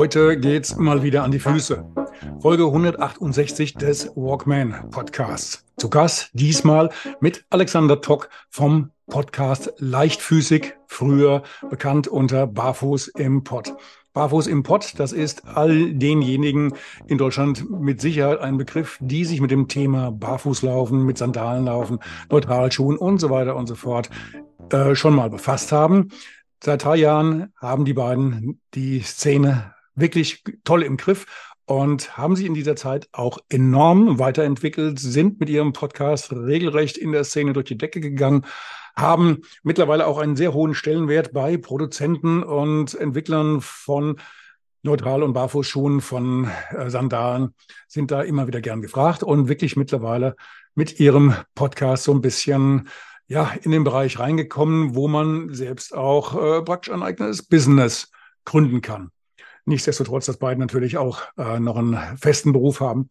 Heute geht's mal wieder an die Füße. Folge 168 des Walkman Podcasts. Zu Gast diesmal mit Alexander Tock vom Podcast Leichtfüßig, früher bekannt unter Barfuß im Pott. Barfuß im Pott, das ist all denjenigen in Deutschland mit Sicherheit ein Begriff, die sich mit dem Thema Barfußlaufen, mit Sandalenlaufen, Neutralschuhen und so weiter und so fort äh, schon mal befasst haben. Seit drei Jahren haben die beiden die Szene wirklich toll im Griff und haben sich in dieser Zeit auch enorm weiterentwickelt, sind mit ihrem Podcast regelrecht in der Szene durch die Decke gegangen, haben mittlerweile auch einen sehr hohen Stellenwert bei Produzenten und Entwicklern von Neutral- und Barfußschuhen, von äh, Sandalen, sind da immer wieder gern gefragt und wirklich mittlerweile mit ihrem Podcast so ein bisschen ja, in den Bereich reingekommen, wo man selbst auch äh, praktisch ein eigenes Business gründen kann. Nichtsdestotrotz, dass beide natürlich auch äh, noch einen festen Beruf haben.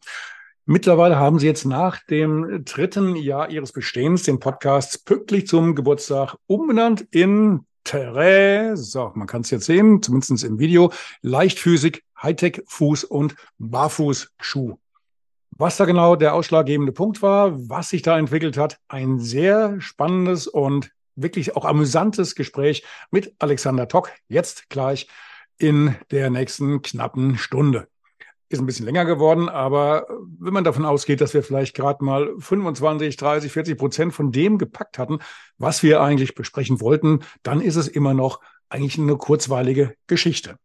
Mittlerweile haben sie jetzt nach dem dritten Jahr ihres Bestehens den Podcast pünktlich zum Geburtstag umbenannt in. So, man kann es jetzt sehen, zumindest im Video. Leichtphysik, Hightech, Fuß- und Barfußschuh. Was da genau der ausschlaggebende Punkt war, was sich da entwickelt hat, ein sehr spannendes und wirklich auch amüsantes Gespräch mit Alexander Tock. Jetzt gleich in der nächsten knappen Stunde. Ist ein bisschen länger geworden, aber wenn man davon ausgeht, dass wir vielleicht gerade mal 25, 30, 40 Prozent von dem gepackt hatten, was wir eigentlich besprechen wollten, dann ist es immer noch eigentlich eine kurzweilige Geschichte.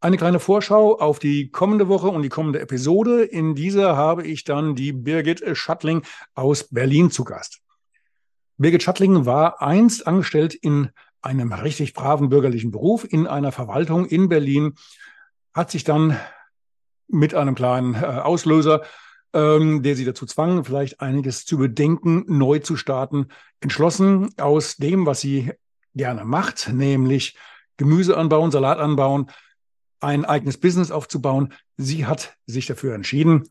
Eine kleine Vorschau auf die kommende Woche und die kommende Episode. In dieser habe ich dann die Birgit Schattling aus Berlin zu Gast. Birgit Schattling war einst angestellt in einem richtig braven bürgerlichen Beruf in einer Verwaltung in Berlin, hat sich dann mit einem kleinen äh, Auslöser, ähm, der sie dazu zwang, vielleicht einiges zu überdenken, neu zu starten, entschlossen aus dem, was sie gerne macht, nämlich Gemüse anbauen, Salat anbauen, ein eigenes Business aufzubauen. Sie hat sich dafür entschieden,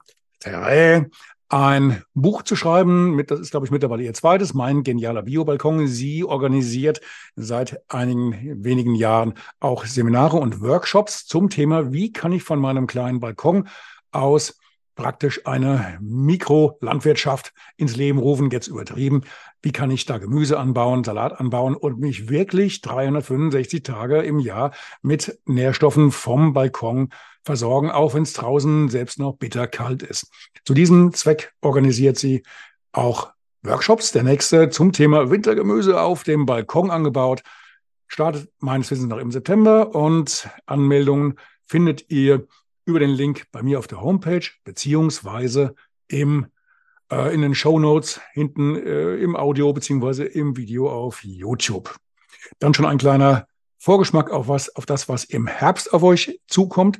ein Buch zu schreiben. Mit, das ist, glaube ich, mittlerweile ihr zweites, Mein genialer Biobalkon. Sie organisiert seit einigen wenigen Jahren auch Seminare und Workshops zum Thema, wie kann ich von meinem kleinen Balkon aus praktisch eine Mikrolandwirtschaft ins Leben rufen, jetzt übertrieben. Wie kann ich da Gemüse anbauen, Salat anbauen und mich wirklich 365 Tage im Jahr mit Nährstoffen vom Balkon versorgen, auch wenn es draußen selbst noch bitterkalt ist. Zu diesem Zweck organisiert sie auch Workshops. Der nächste zum Thema Wintergemüse auf dem Balkon angebaut. Startet meines Wissens noch im September und Anmeldungen findet ihr über den Link bei mir auf der Homepage beziehungsweise im, äh, in den Show Notes hinten äh, im Audio beziehungsweise im Video auf YouTube. Dann schon ein kleiner Vorgeschmack auf was, auf das, was im Herbst auf euch zukommt.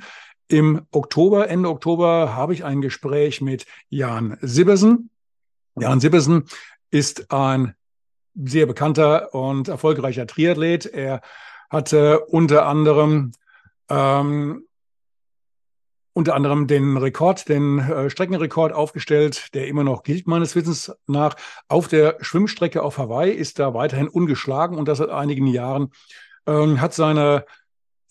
Im Oktober, Ende Oktober, habe ich ein Gespräch mit Jan Sibbersen. Jan Sibbersen ist ein sehr bekannter und erfolgreicher Triathlet. Er hatte unter anderem ähm, unter anderem den Rekord, den äh, Streckenrekord aufgestellt, der immer noch gilt, meines Wissens nach. Auf der Schwimmstrecke auf Hawaii ist er weiterhin ungeschlagen und das seit einigen Jahren. Ähm, hat seine,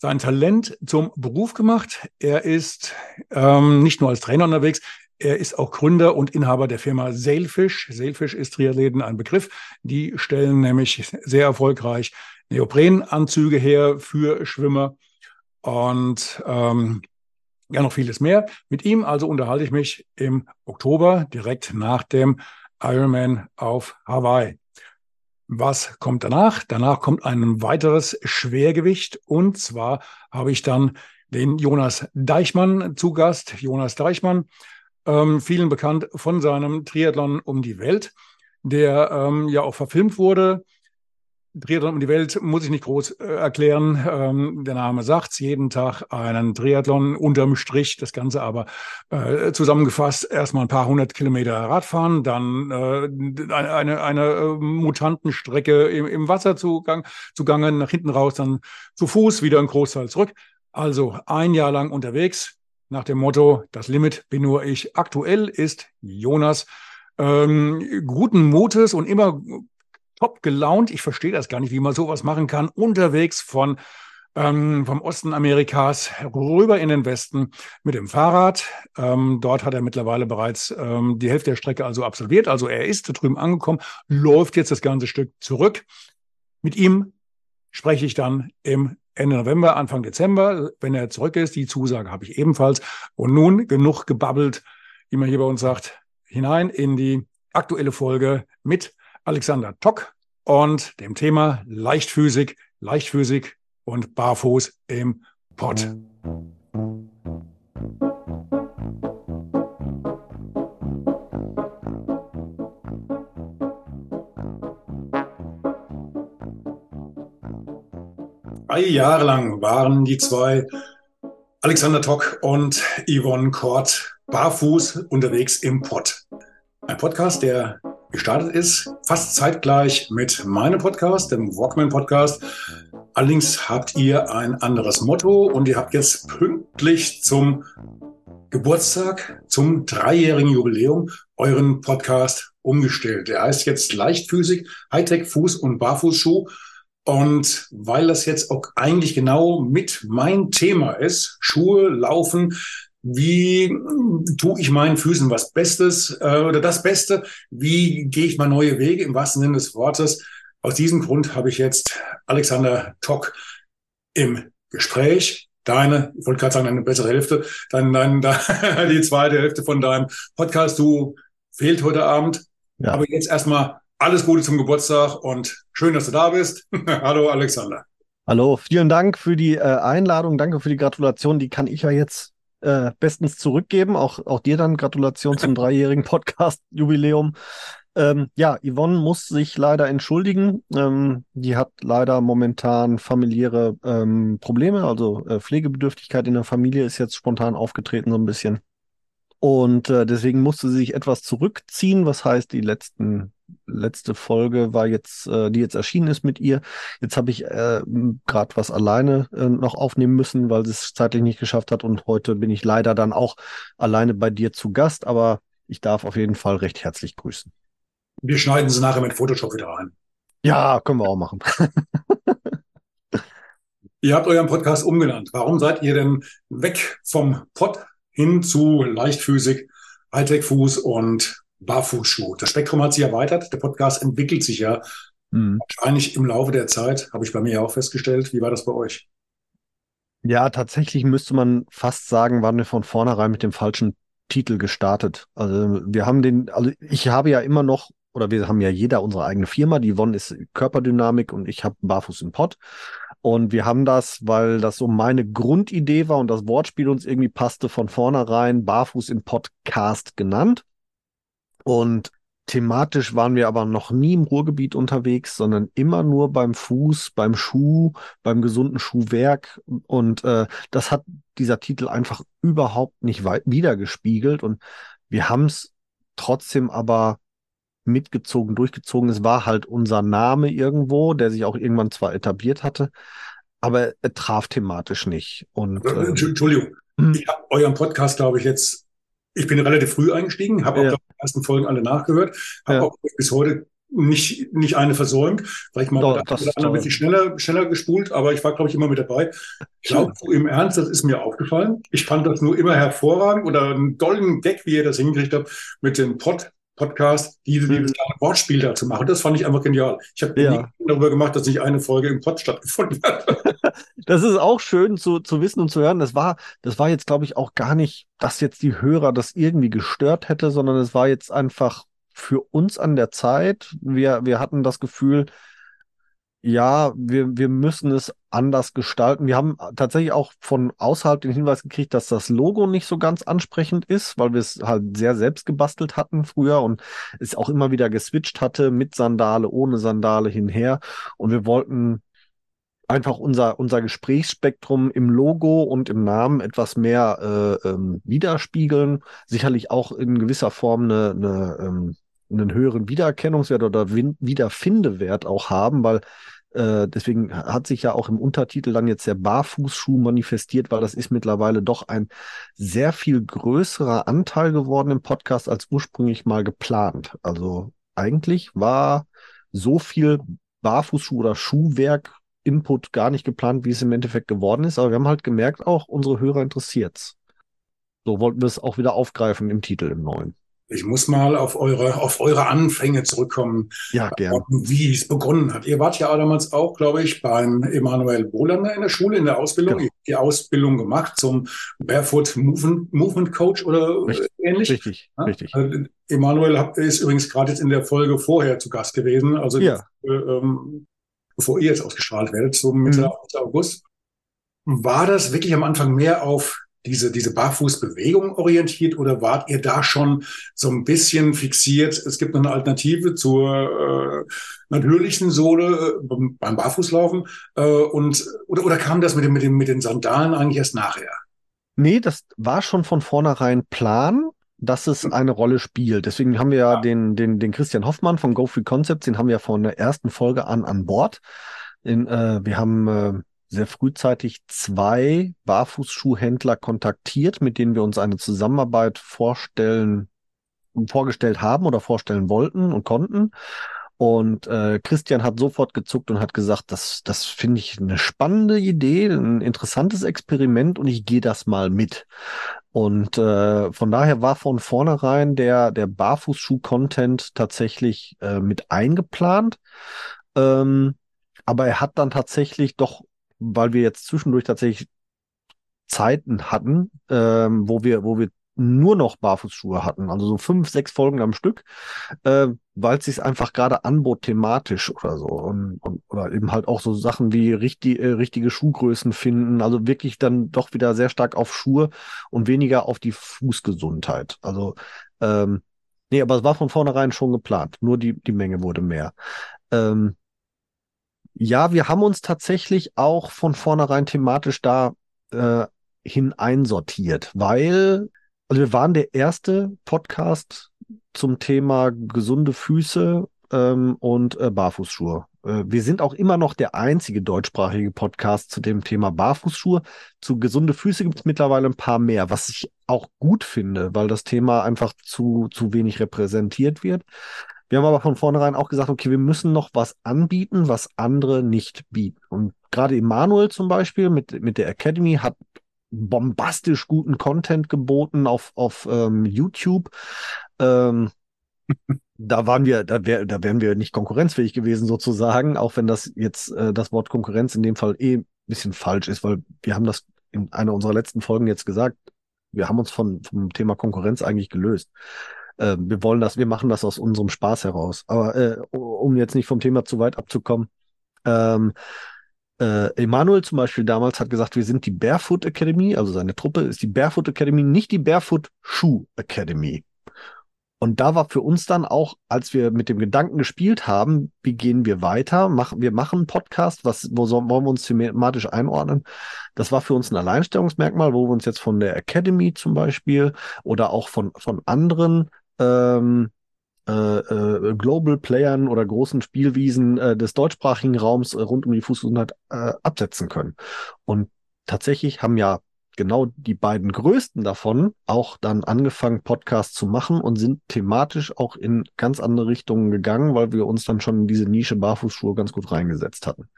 sein Talent zum Beruf gemacht. Er ist ähm, nicht nur als Trainer unterwegs, er ist auch Gründer und Inhaber der Firma Sailfish. Sailfish ist Triathleten ein Begriff. Die stellen nämlich sehr erfolgreich Neoprenanzüge her für Schwimmer. Und ähm, ja noch vieles mehr. Mit ihm also unterhalte ich mich im Oktober direkt nach dem Ironman auf Hawaii. Was kommt danach? Danach kommt ein weiteres Schwergewicht und zwar habe ich dann den Jonas Deichmann zu Gast. Jonas Deichmann, ähm, vielen bekannt von seinem Triathlon um die Welt, der ähm, ja auch verfilmt wurde Triathlon um die Welt muss ich nicht groß äh, erklären. Ähm, der Name sagt's, jeden Tag einen Triathlon unterm Strich. Das Ganze aber äh, zusammengefasst erstmal ein paar hundert Kilometer Radfahren, dann äh, eine, eine, eine äh, Mutantenstrecke im, im Wasser zugang, zugange, nach hinten raus, dann zu Fuß, wieder ein Großteil zurück. Also ein Jahr lang unterwegs nach dem Motto, das Limit bin nur ich. Aktuell ist Jonas ähm, guten Mutes und immer top gelaunt. Ich verstehe das gar nicht, wie man sowas machen kann. Unterwegs von ähm, vom Osten Amerikas rüber in den Westen mit dem Fahrrad. Ähm, dort hat er mittlerweile bereits ähm, die Hälfte der Strecke also absolviert. Also er ist da drüben angekommen, läuft jetzt das ganze Stück zurück. Mit ihm spreche ich dann im Ende November, Anfang Dezember, wenn er zurück ist. Die Zusage habe ich ebenfalls. Und nun genug gebabbelt, wie man hier bei uns sagt, hinein in die aktuelle Folge mit Alexander Tock und dem Thema Leichtphysik, Leichtphysik und Barfuß im Pott. Drei Jahre lang waren die zwei, Alexander Tock und Yvonne Kort, barfuß unterwegs im Pott. Ein Podcast, der gestartet ist, fast zeitgleich mit meinem Podcast, dem Walkman Podcast. Allerdings habt ihr ein anderes Motto und ihr habt jetzt pünktlich zum Geburtstag, zum dreijährigen Jubiläum euren Podcast umgestellt. Der heißt jetzt Leichtphysik, Hightech Fuß- und Barfußschuh. Und weil das jetzt auch eigentlich genau mit mein Thema ist, Schuhe, Laufen, wie tue ich meinen Füßen was Bestes äh, oder das Beste? Wie gehe ich mal neue Wege im wahrsten Sinne des Wortes? Aus diesem Grund habe ich jetzt Alexander Tock im Gespräch. Deine, ich wollte gerade sagen, eine bessere Hälfte, dann, dann, dann die zweite Hälfte von deinem Podcast. Du fehlt heute Abend. Ja. Aber jetzt erstmal alles Gute zum Geburtstag und schön, dass du da bist. Hallo Alexander. Hallo, vielen Dank für die äh, Einladung, danke für die Gratulation. Die kann ich ja jetzt äh, bestens zurückgeben. Auch, auch dir dann Gratulation zum dreijährigen Podcast-Jubiläum. Ähm, ja, Yvonne muss sich leider entschuldigen. Ähm, die hat leider momentan familiäre ähm, Probleme, also äh, Pflegebedürftigkeit in der Familie ist jetzt spontan aufgetreten so ein bisschen. Und äh, deswegen musste sie sich etwas zurückziehen, was heißt, die letzten letzte Folge war jetzt, äh, die jetzt erschienen ist mit ihr. Jetzt habe ich äh, gerade was alleine äh, noch aufnehmen müssen, weil sie es zeitlich nicht geschafft hat. Und heute bin ich leider dann auch alleine bei dir zu Gast, aber ich darf auf jeden Fall recht herzlich grüßen. Wir schneiden sie nachher mit Photoshop wieder rein. Ja, können wir auch machen. ihr habt euren Podcast umgenannt. Warum seid ihr denn weg vom Pod hin zu Leichtphysik, Hightech-Fuß und Barfußschuh. Das Spektrum hat sich erweitert. Der Podcast entwickelt sich ja mhm. wahrscheinlich im Laufe der Zeit. Habe ich bei mir auch festgestellt. Wie war das bei euch? Ja, tatsächlich müsste man fast sagen, waren wir von vornherein mit dem falschen Titel gestartet. Also wir haben den, also ich habe ja immer noch, oder wir haben ja jeder unsere eigene Firma. Die One ist Körperdynamik und ich habe Barfuß im Pott. Und wir haben das, weil das so meine Grundidee war und das Wortspiel uns irgendwie passte, von vornherein Barfuß im Podcast genannt. Und thematisch waren wir aber noch nie im Ruhrgebiet unterwegs, sondern immer nur beim Fuß, beim Schuh, beim gesunden Schuhwerk. Und äh, das hat dieser Titel einfach überhaupt nicht wiedergespiegelt. Und wir haben es trotzdem aber mitgezogen, durchgezogen. Es war halt unser Name irgendwo, der sich auch irgendwann zwar etabliert hatte, aber er traf thematisch nicht. Und, äh, Entschuldigung, hm. ich habe euren Podcast, glaube ich, jetzt ich bin relativ früh eingestiegen, habe auch ja. die ersten Folgen alle nachgehört, habe ja. auch bis heute nicht, nicht eine versäumt. Vielleicht mal Doch, das oder ein bisschen schneller, schneller gespult, aber ich war, glaube ich, immer mit dabei. Ich glaube, so im Ernst, das ist mir aufgefallen. Ich fand das nur immer hervorragend oder einen dollen Gag, wie ihr das hingekriegt habt, mit dem Pod, Podcast, diese, mhm. dieses kleine Wortspiel da zu machen. Das fand ich einfach genial. Ich habe ja. darüber gemacht, dass nicht eine Folge im Pod stattgefunden hat. das ist auch schön zu, zu wissen und zu hören. Das war, das war jetzt, glaube ich, auch gar nicht, dass jetzt die Hörer das irgendwie gestört hätte, sondern es war jetzt einfach für uns an der Zeit. Wir, wir hatten das Gefühl, ja, wir, wir müssen es anders gestalten. Wir haben tatsächlich auch von außerhalb den Hinweis gekriegt, dass das Logo nicht so ganz ansprechend ist, weil wir es halt sehr selbst gebastelt hatten früher und es auch immer wieder geswitcht hatte mit Sandale, ohne Sandale hinher. Und wir wollten einfach unser, unser Gesprächsspektrum im Logo und im Namen etwas mehr äh, ähm, widerspiegeln. Sicherlich auch in gewisser Form eine, eine ähm, einen höheren Wiedererkennungswert oder Wiederfindewert auch haben, weil äh, deswegen hat sich ja auch im Untertitel dann jetzt der Barfußschuh manifestiert, weil das ist mittlerweile doch ein sehr viel größerer Anteil geworden im Podcast als ursprünglich mal geplant. Also eigentlich war so viel Barfußschuh oder Schuhwerk Input gar nicht geplant, wie es im Endeffekt geworden ist. Aber wir haben halt gemerkt, auch unsere Hörer interessiert's. So wollten wir es auch wieder aufgreifen im Titel im neuen. Ich muss mal auf eure, auf eure Anfänge zurückkommen. Ja, gern. Wie es begonnen hat. Ihr wart ja damals auch, glaube ich, beim Emanuel Bohlander in der Schule, in der Ausbildung. Genau. Die Ausbildung gemacht zum Barefoot Movement, Movement Coach oder richtig, ähnlich. Richtig, ja? richtig. Äh, Emanuel ist übrigens gerade jetzt in der Folge vorher zu Gast gewesen. Also, ja. ähm, bevor ihr jetzt ausgestrahlt werdet, so Mitte mhm. August. War das wirklich am Anfang mehr auf diese, diese Barfußbewegung orientiert oder wart ihr da schon so ein bisschen fixiert? Es gibt noch eine Alternative zur äh, natürlichen Sohle äh, beim Barfußlaufen äh, und oder, oder kam das mit, dem, mit, dem, mit den Sandalen eigentlich erst nachher? Nee, das war schon von vornherein Plan dass es eine Rolle spielt. Deswegen haben wir ja. Den, den, den Christian Hoffmann von Go Free Concepts, den haben wir von der ersten Folge an an Bord. In, äh, wir haben äh, sehr frühzeitig zwei Barfußschuhhändler kontaktiert, mit denen wir uns eine Zusammenarbeit vorstellen, vorgestellt haben oder vorstellen wollten und konnten. Und äh, Christian hat sofort gezuckt und hat gesagt, das, das finde ich eine spannende Idee, ein interessantes Experiment und ich gehe das mal mit. Und äh, von daher war von vornherein der, der Barfußschuh-Content tatsächlich äh, mit eingeplant. Ähm, aber er hat dann tatsächlich doch weil wir jetzt zwischendurch tatsächlich Zeiten hatten, ähm, wo wir, wo wir nur noch Barfußschuhe hatten, also so fünf, sechs Folgen am Stück, äh, weil es sich einfach gerade anbot thematisch oder so und, und, oder eben halt auch so Sachen wie richtig, äh, richtige Schuhgrößen finden, also wirklich dann doch wieder sehr stark auf Schuhe und weniger auf die Fußgesundheit. Also ähm, nee, aber es war von vornherein schon geplant, nur die die Menge wurde mehr. Ähm, ja, wir haben uns tatsächlich auch von vornherein thematisch da äh, hin einsortiert, weil also wir waren der erste Podcast zum Thema gesunde Füße ähm, und äh, Barfußschuhe. Äh, wir sind auch immer noch der einzige deutschsprachige Podcast zu dem Thema Barfußschuhe. Zu gesunde Füße gibt es mittlerweile ein paar mehr, was ich auch gut finde, weil das Thema einfach zu, zu wenig repräsentiert wird. Wir haben aber von vornherein auch gesagt, okay, wir müssen noch was anbieten, was andere nicht bieten. Und gerade Emanuel zum Beispiel mit, mit der Academy hat bombastisch guten Content geboten auf, auf ähm, YouTube. Ähm, da waren wir, da, wär, da wären wir nicht konkurrenzfähig gewesen sozusagen, auch wenn das jetzt äh, das Wort Konkurrenz in dem Fall eh ein bisschen falsch ist, weil wir haben das in einer unserer letzten Folgen jetzt gesagt, wir haben uns von, vom Thema Konkurrenz eigentlich gelöst äh, wir wollen das, wir machen das aus unserem Spaß heraus. Aber äh, um jetzt nicht vom Thema zu weit abzukommen, ähm, äh, Emanuel zum Beispiel damals hat gesagt, wir sind die Barefoot Academy, also seine Truppe ist die Barefoot Academy, nicht die Barefoot Shoe Academy. Und da war für uns dann auch, als wir mit dem Gedanken gespielt haben, wie gehen wir weiter? Machen, wir machen einen Podcast, was, wo sollen, wollen wir uns thematisch einordnen? Das war für uns ein Alleinstellungsmerkmal, wo wir uns jetzt von der Academy zum Beispiel oder auch von, von anderen ähm, äh, äh, Global Playern oder großen Spielwiesen äh, des deutschsprachigen Raums äh, rund um die Fußgesundheit äh, absetzen können. Und tatsächlich haben ja genau die beiden größten davon auch dann angefangen, Podcasts zu machen und sind thematisch auch in ganz andere Richtungen gegangen, weil wir uns dann schon in diese Nische Barfußschuhe ganz gut reingesetzt hatten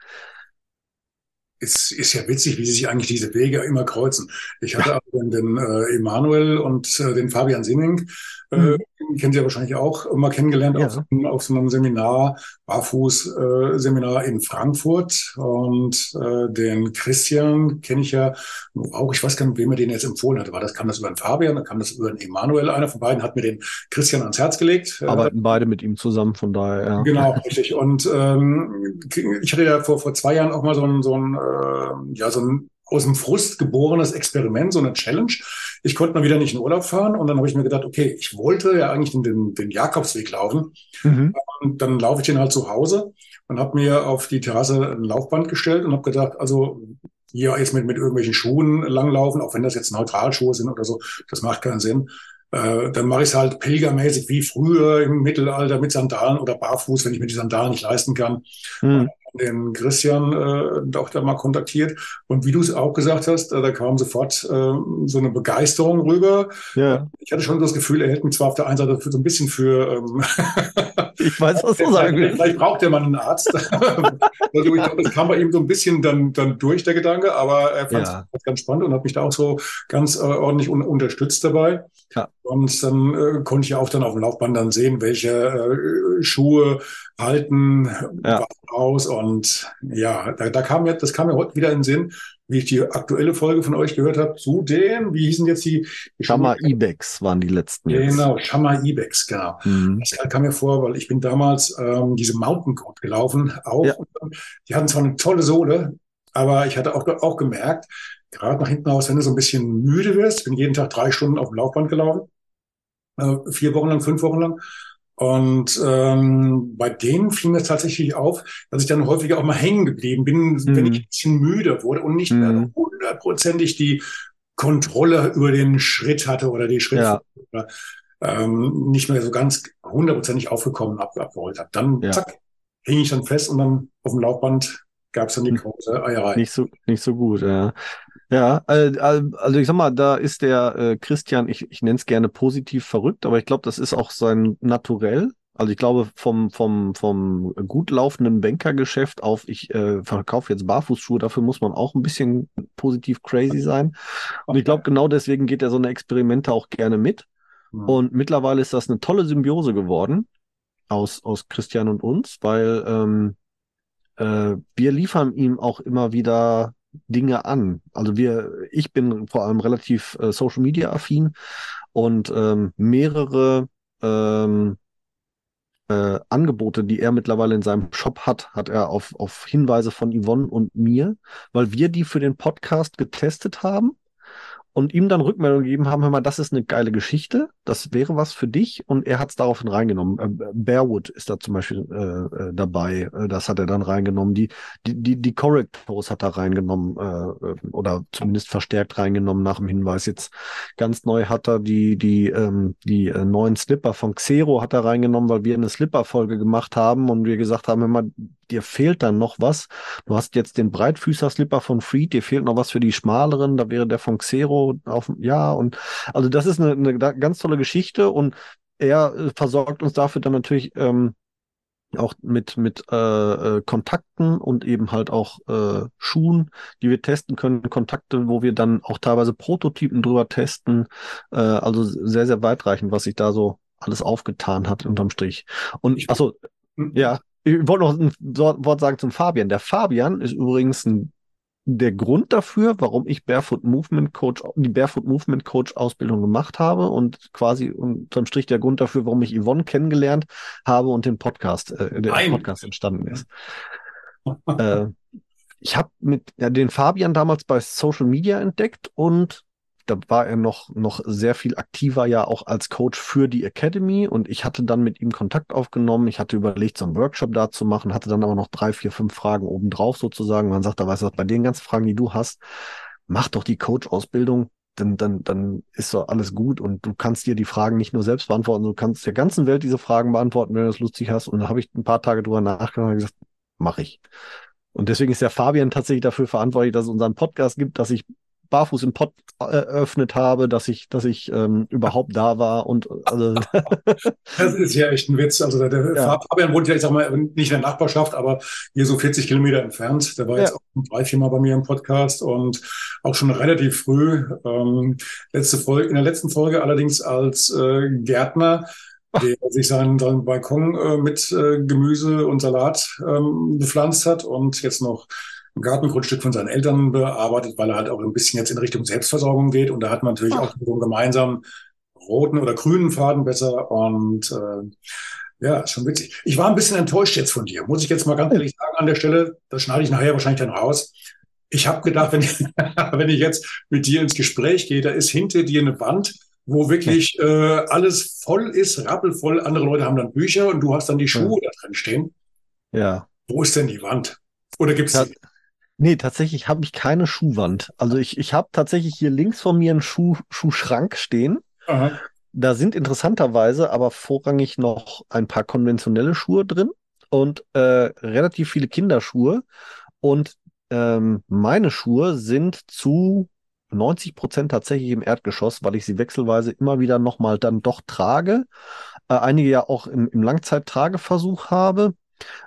ist, ist ja witzig, wie sich eigentlich diese Wege immer kreuzen. Ich hatte ja. den, den äh, Emanuel und äh, den Fabian Simming äh, mhm. Kennen Sie ja wahrscheinlich auch, mal kennengelernt Ja. auf, so einem- auf so einem Seminar, Barfuß-Seminar in Frankfurt. Und äh, den Christian kenne ich ja auch, ich weiß gar nicht, wem er den jetzt empfohlen hatte. War das, kam das über den Fabian, dann kam das über den Emanuel. Einer von beiden hat mir den Christian ans Herz gelegt. Äh, Arbeiten beide mit ihm zusammen, von daher, ja. Genau, richtig. Und ähm, ich hatte ja vor, vor zwei Jahren auch mal so ein, so ein, äh, ja, so ein aus dem Frust geborenes Experiment, so eine Challenge. Ich konnte mal wieder nicht in Urlaub fahren und dann habe ich mir gedacht, okay, ich wollte ja eigentlich den, den Jakobsweg laufen Mhm. und dann laufe ich den halt zu Hause und habe mir auf die Terrasse ein Laufband gestellt und habe gedacht, also hier jetzt mit, mit irgendwelchen Schuhen langlaufen, auch wenn das jetzt Neutralschuhe sind oder so, das macht keinen Sinn. Äh, dann mache ich es halt pilgermäßig wie früher im Mittelalter mit Sandalen oder barfuß, wenn ich mir die Sandalen nicht leisten kann Mhm. Den Christian äh, doch da mal kontaktiert. Und wie du es auch gesagt hast, äh, da kam sofort äh, so eine Begeisterung rüber. Ja, Ich hatte schon das Gefühl, er hält mich zwar auf der einen Seite für, so ein bisschen für, ähm, ich weiß, was du sagen willst. vielleicht braucht der Mann einen Arzt. also ich glaube, das kam bei ihm so ein bisschen dann, dann durch, der Gedanke, aber er fand Ja. es ganz spannend und hat mich da auch so ganz äh, ordentlich un unterstützt dabei. Ja. Und dann äh, konnte ich auch dann auf dem Laufband dann sehen, welche äh, Schuhe halten Ja. was aus. Und ja, da, da kam mir, das kam mir heute wieder in den Sinn, wie ich die aktuelle Folge von euch gehört habe, zu dem, wie hießen jetzt die, die Schuhe? Ibex waren die letzten jetzt. Genau, Shamma Ibex, genau. Mhm. Das kam mir vor, weil ich bin damals ähm, diese Mountain Goat gelaufen, auch. Ja. Die hatten zwar eine tolle Sohle, aber ich hatte auch, auch gemerkt, gerade nach hinten raus, wenn du so ein bisschen müde wirst, bin jeden Tag drei Stunden auf dem Laufband gelaufen, äh, vier Wochen lang, fünf Wochen lang. Und ähm, bei denen fiel mir tatsächlich auf, dass ich dann häufiger auch mal hängen geblieben bin, wenn Mhm. ich ein bisschen müde wurde und nicht mehr Mhm. hundertprozentig die Kontrolle über den Schritt hatte oder die Schritt Ja. ähm, nicht mehr so ganz hundertprozentig aufgekommen ab, abgeholt habe. Dann Ja. zack, hing ich dann fest und dann auf dem Laufband gab es dann die große Eierei. Nicht so, nicht so gut, ja. Ja, äh, also ich sag mal, da ist der äh, Christian, ich, ich nenne es gerne positiv verrückt, aber ich glaube, das ist auch sein Naturell. Also ich glaube, vom, vom, vom gut laufenden Bankergeschäft auf, ich äh, verkaufe jetzt Barfußschuhe, dafür muss man auch ein bisschen positiv crazy sein. Und ich glaube, genau deswegen geht er so eine Experimente auch gerne mit. Und mittlerweile ist das eine tolle Symbiose geworden aus, aus Christian und uns, weil ähm, äh, wir liefern ihm auch immer wieder Dinge an. Also wir, ich bin vor allem relativ äh, Social Media affin und ähm, mehrere ähm, äh, Angebote, die er mittlerweile in seinem Shop hat, hat er auf, auf Hinweise von Yvonne und mir, weil wir die für den Podcast getestet haben und ihm dann Rückmeldung gegeben haben, hör mal, das ist eine geile Geschichte, das wäre was für dich und er hat es daraufhin reingenommen. Äh, Bearwood ist da zum Beispiel äh, äh, dabei, äh, das hat er dann reingenommen. Die, die, die, die Correctors hat er reingenommen äh, oder zumindest verstärkt reingenommen nach dem Hinweis. Jetzt ganz neu hat er die, die, ähm, die neuen Slipper von Xero hat er reingenommen, weil wir eine Slipper-Folge gemacht haben und wir gesagt haben, hör mal, dir fehlt dann noch was. Du hast jetzt den Breitfüßer-Slipper von Freed, dir fehlt noch was für die schmaleren, da wäre der von Xero auf, ja, und also das ist eine, eine ganz tolle Geschichte und er äh, versorgt uns dafür dann natürlich ähm, auch mit, mit äh, äh, Kontakten und eben halt auch äh, Schuhen, die wir testen können, Kontakte, wo wir dann auch teilweise Prototypen drüber testen. Äh, also sehr, sehr weitreichend, was sich da so alles aufgetan hat unterm Strich. Und Ich- achso, Hm. ja, ich wollte noch ein Wort sagen zum Fabian. Der Fabian ist übrigens ein, der Grund dafür, warum ich Barefoot Movement Coach, die Barefoot Movement Coach Ausbildung gemacht habe und quasi unterm Strich der Grund dafür, warum ich Yvonne kennengelernt habe und den Podcast, äh, der Nein. Podcast entstanden ist. äh, ich habe mit ja, den Fabian damals bei Social Media entdeckt und da war er noch, noch sehr viel aktiver ja auch als Coach für die Academy und ich hatte dann mit ihm Kontakt aufgenommen. Ich hatte überlegt, so einen Workshop da zu machen, hatte dann aber noch drei, vier, fünf Fragen obendrauf sozusagen. Man sagt, da weißt du was, bei den ganzen Fragen, die du hast, mach doch die Coach-Ausbildung, dann, dann, dann ist doch alles gut und du kannst dir die Fragen nicht nur selbst beantworten, du kannst der ganzen Welt diese Fragen beantworten, wenn du das lustig hast. Und da habe ich ein paar Tage drüber nachgedacht und gesagt, mache ich. Und deswegen ist der Fabian tatsächlich dafür verantwortlich, dass es unseren Podcast gibt, dass ich barfuß im Pod eröffnet habe, dass ich, dass ich ähm, überhaupt da war und also Das ist ja echt ein Witz. Also der, der Ja. Fabian wohnt ja, ich sag mal, nicht in der Nachbarschaft, aber hier so 40 Kilometer entfernt. Der war Ja. jetzt auch drei, vier Mal bei mir im Podcast und auch schon relativ früh. Ähm, letzte Folge, in der letzten Folge allerdings als äh, Gärtner. der sich seinen, seinen Balkon äh, mit äh, Gemüse und Salat ähm, bepflanzt hat und jetzt noch ein Gartengrundstück von seinen Eltern bearbeitet, weil er halt auch ein bisschen jetzt in Richtung Selbstversorgung geht. Und da hat man natürlich Ach. auch so einen gemeinsamen roten oder grünen Faden besser. Und äh, ja, ist schon witzig. Ich war ein bisschen enttäuscht jetzt von dir, muss ich jetzt mal ganz ehrlich sagen an der Stelle. Das schneide ich nachher wahrscheinlich dann raus. Ich habe gedacht, wenn ich, wenn ich jetzt mit dir ins Gespräch gehe, da ist hinter dir eine Wand, wo wirklich äh, alles voll ist, rappelvoll. Andere Leute haben dann Bücher und du hast dann die Schuhe ja. da drin stehen. Ja. Wo ist denn die Wand? Oder gibt's ja. Nee, tatsächlich habe ich keine Schuhwand. Also ich, ich habe tatsächlich hier links von mir einen Schuh, Schuhschrank stehen. Aha. Da sind interessanterweise aber vorrangig noch ein paar konventionelle Schuhe drin und äh, relativ viele Kinderschuhe. Und ähm, meine Schuhe sind zu 90 Prozent tatsächlich im Erdgeschoss, weil ich sie wechselweise immer wieder nochmal dann doch trage. Äh, einige ja auch im, im Langzeittrageversuch habe.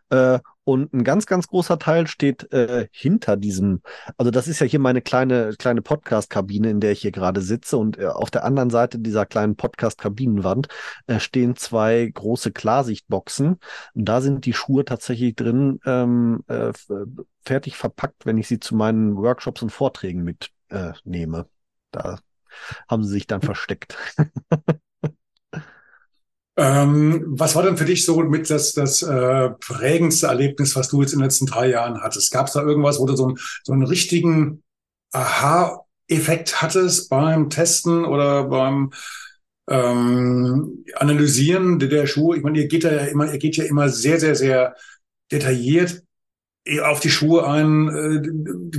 Äh, und ein ganz, ganz großer Teil steht äh, hinter diesem, also das ist ja hier meine kleine, kleine Podcast-Kabine, in der ich hier gerade sitze. Und äh, auf der anderen Seite dieser kleinen Podcast-Kabinenwand äh, stehen zwei große Klarsichtboxen. Und da sind die Schuhe tatsächlich drin, ähm, äh, fertig verpackt, wenn ich sie zu meinen Workshops und Vorträgen mitnehme. da haben sie sich dann versteckt. Ähm, was war denn für dich so mit das, das äh, prägendste Erlebnis, was du jetzt in den letzten drei Jahren hattest? Gab es da irgendwas, wo du so, ein, so einen richtigen Aha-Effekt hattest beim Testen oder beim ähm, Analysieren der, der Schuhe? Ich meine, ihr geht ja immer, ihr geht ja immer sehr, sehr, sehr detailliert auf die Schuhe ein, äh,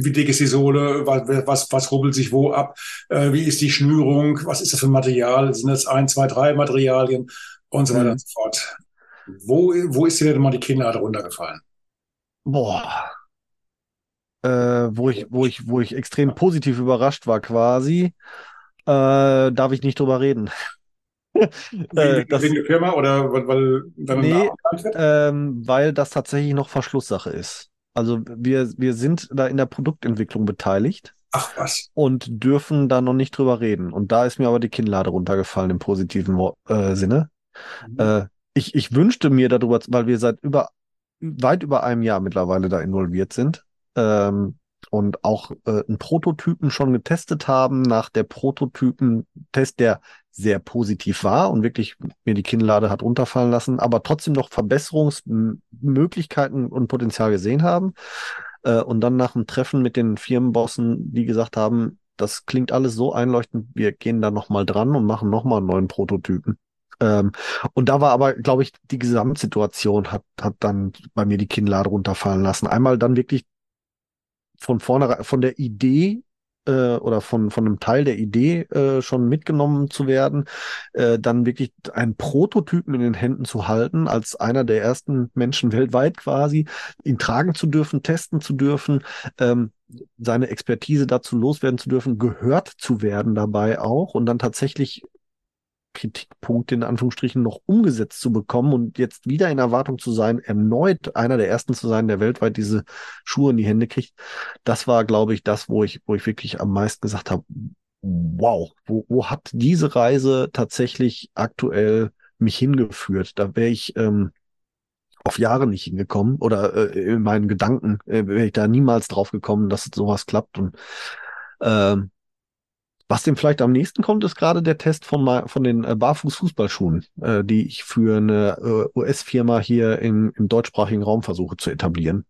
wie dick ist die Sohle, was, was, was rubbelt sich wo ab, äh, wie ist die Schnürung, was ist das für ein Material, sind das ein, zwei, drei Materialien? Und so weiter mhm. und so fort. Wo, wo ist dir denn mal die Kinnlade runtergefallen? Boah. Äh, wo ich, wo ich, wo ich extrem positiv überrascht war, quasi, äh, darf ich nicht drüber reden. äh, das, wegen der Firma oder weil, weil dann nee, ähm, weil das tatsächlich noch Verschlusssache ist. Also wir, wir sind da in der Produktentwicklung beteiligt. Ach was. Und dürfen da noch nicht drüber reden. Und da ist mir aber die Kinnlade runtergefallen im positiven äh, Sinne. Mhm. Äh, ich, ich wünschte mir darüber, weil wir seit über weit über einem Jahr mittlerweile da involviert sind ähm, und auch äh, einen Prototypen schon getestet haben nach der Prototypen-Test, der sehr positiv war und wirklich mir die Kinnlade hat runterfallen lassen, aber trotzdem noch Verbesserungsmöglichkeiten und Potenzial gesehen haben. Äh, und dann nach dem Treffen mit den Firmenbossen, die gesagt haben, das klingt alles so einleuchtend, wir gehen da nochmal dran und machen nochmal einen neuen Prototypen. Ähm, und da war aber, glaube ich, die Gesamtsituation hat, hat dann bei mir die Kinnlade runterfallen lassen. Einmal dann wirklich von vorne, von der Idee äh, oder von, von einem Teil der Idee äh, schon mitgenommen zu werden, äh, dann wirklich einen Prototypen in den Händen zu halten, als einer der ersten Menschen weltweit quasi, ihn tragen zu dürfen, testen zu dürfen, ähm, seine Expertise dazu loswerden zu dürfen, gehört zu werden dabei auch und dann tatsächlich Kritikpunkte in Anführungsstrichen noch umgesetzt zu bekommen und jetzt wieder in Erwartung zu sein, erneut einer der ersten zu sein, der weltweit diese Schuhe in die Hände kriegt, das war, glaube ich, das, wo ich, wo ich wirklich am meisten gesagt habe, wow, wo, wo hat diese Reise tatsächlich aktuell mich hingeführt? Da wäre ich ähm, auf Jahre nicht hingekommen oder äh, in meinen Gedanken äh, wäre ich da niemals drauf gekommen, dass sowas klappt und ähm, was dem vielleicht am nächsten kommt, ist gerade der Test von, von den äh, Barfuß-Fußballschuhen, äh, die ich für eine äh, US-Firma hier im, im deutschsprachigen Raum versuche zu etablieren.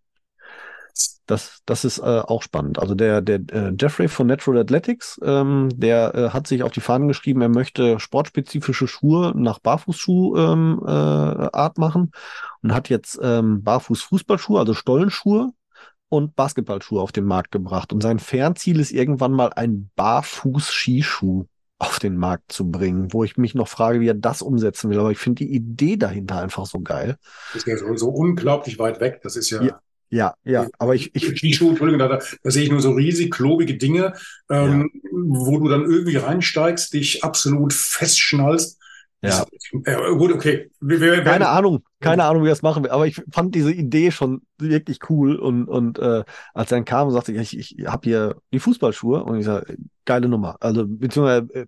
Das, das ist äh, auch spannend. Also der, der äh, Jeffrey von Natural Athletics, ähm, der äh, hat sich auf die Fahnen geschrieben, er möchte sportspezifische Schuhe nach Barfußschuhart ähm, äh, machen und hat jetzt ähm, Barfuß-Fußballschuhe, also Stollenschuhe, und Basketballschuhe auf den Markt gebracht. Und sein Fernziel ist irgendwann mal ein Barfuß-Skischuh auf den Markt zu bringen, wo ich mich noch frage, wie er das umsetzen will. Aber ich finde die Idee dahinter einfach so geil. Das ist ja so, so unglaublich weit weg. Das ist ja. ja. Ja, ja, aber ich, ich Skischuhe, Entschuldigung, da, da sehe ich nur so riesig klobige Dinge, ähm, ja. wo du dann irgendwie reinsteigst, dich absolut festschnallst ja. ja gut, okay. Wir, wir, keine Ahnung, keine Ahnung, wie wir das machen. Aber ich fand diese Idee schon wirklich cool. Und, und äh, als er dann kam und sagte, ich, ich habe hier die Fußballschuhe und ich sage, geile Nummer. Also beziehungsweise äh,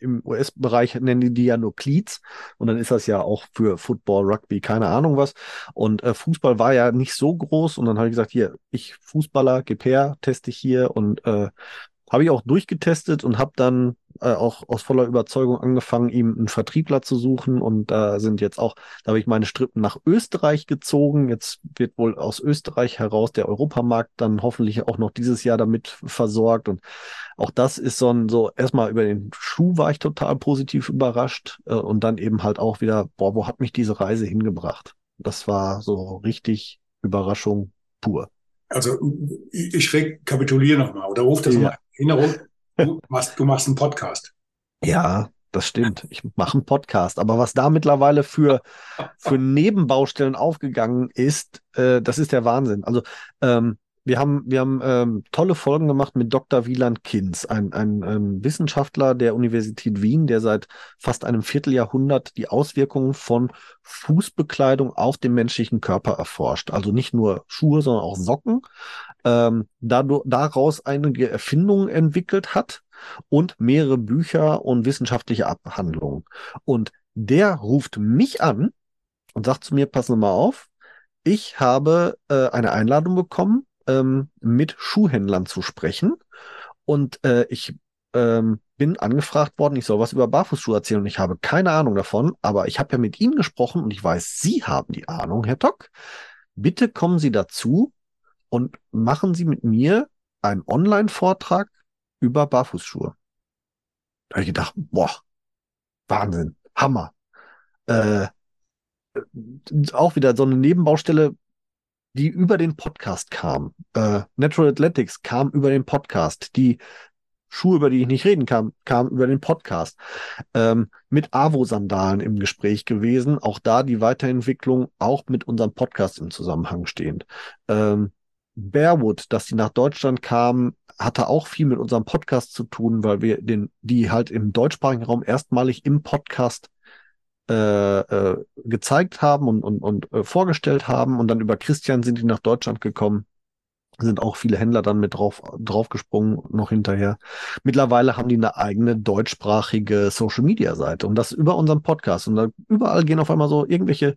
im US-Bereich nennen die die ja nur Cleats und dann ist das ja auch für Football, Rugby, keine Ahnung was. Und äh, Fußball war ja nicht so groß und dann habe ich gesagt, hier, ich Fußballer, gib her, teste ich hier und äh, habe ich auch durchgetestet und habe dann äh, auch aus voller Überzeugung angefangen, ihm einen Vertriebler zu suchen. Und da äh, sind jetzt auch, da habe ich meine Strippen nach Österreich gezogen. Jetzt wird wohl aus Österreich heraus der Europamarkt dann hoffentlich auch noch dieses Jahr damit versorgt. Und auch das ist so ein, so erstmal über den Schuh war ich total positiv überrascht. Äh, und dann eben halt auch wieder, boah, wo hat mich diese Reise hingebracht? Das war so richtig Überraschung pur. Also ich rekapituliere nochmal oder rufe das ja. mal in Erinnerung. Du machst, du machst einen Podcast. Ja, das stimmt. Ich mache einen Podcast. Aber was da mittlerweile für, für Nebenbaustellen aufgegangen ist, äh, das ist der Wahnsinn. Also ähm, wir haben, wir haben ähm, tolle Folgen gemacht mit Dr. Wieland Kinz, ein, ein ähm, Wissenschaftler der Universität Wien, der seit fast einem Vierteljahrhundert die Auswirkungen von Fußbekleidung auf den menschlichen Körper erforscht. Also nicht nur Schuhe, sondern auch Socken. Ähm, dadurch, daraus einige Erfindungen entwickelt hat und mehrere Bücher und wissenschaftliche Abhandlungen. Und der ruft mich an und sagt zu mir, passen Sie mal auf, ich habe äh, eine Einladung bekommen ähm, mit Schuhhändlern zu sprechen. Und äh, ich ähm, bin angefragt worden, ich soll was über Barfußschuhe erzählen und ich habe keine Ahnung davon, aber ich habe ja mit Ihnen gesprochen und ich weiß, Sie haben die Ahnung, Herr Tock. Bitte kommen Sie dazu und machen Sie mit mir einen Online-Vortrag über Barfußschuhe. Da habe ich gedacht, boah, Wahnsinn, Hammer. Äh, auch wieder so eine Nebenbaustelle, die über den Podcast kam. Äh, Natural Athletics kam über den Podcast. Die Schuhe, über die ich nicht reden kann, kam über den Podcast. Ähm, mit Avo-Sandalen im Gespräch gewesen. Auch da die Weiterentwicklung, auch mit unserem Podcast im Zusammenhang stehend. Ähm, Bearwood, dass die nach Deutschland kamen, hatte auch viel mit unserem Podcast zu tun, weil wir den, die halt im deutschsprachigen Raum erstmalig im Podcast äh, äh, gezeigt haben und, und, und äh, vorgestellt haben. Und dann über Christian sind die nach Deutschland gekommen. Sind auch viele Händler dann mit drauf, draufgesprungen, noch hinterher. Mittlerweile haben die eine eigene deutschsprachige Social Media Seite und das über unseren Podcast. Und da überall gehen auf einmal so irgendwelche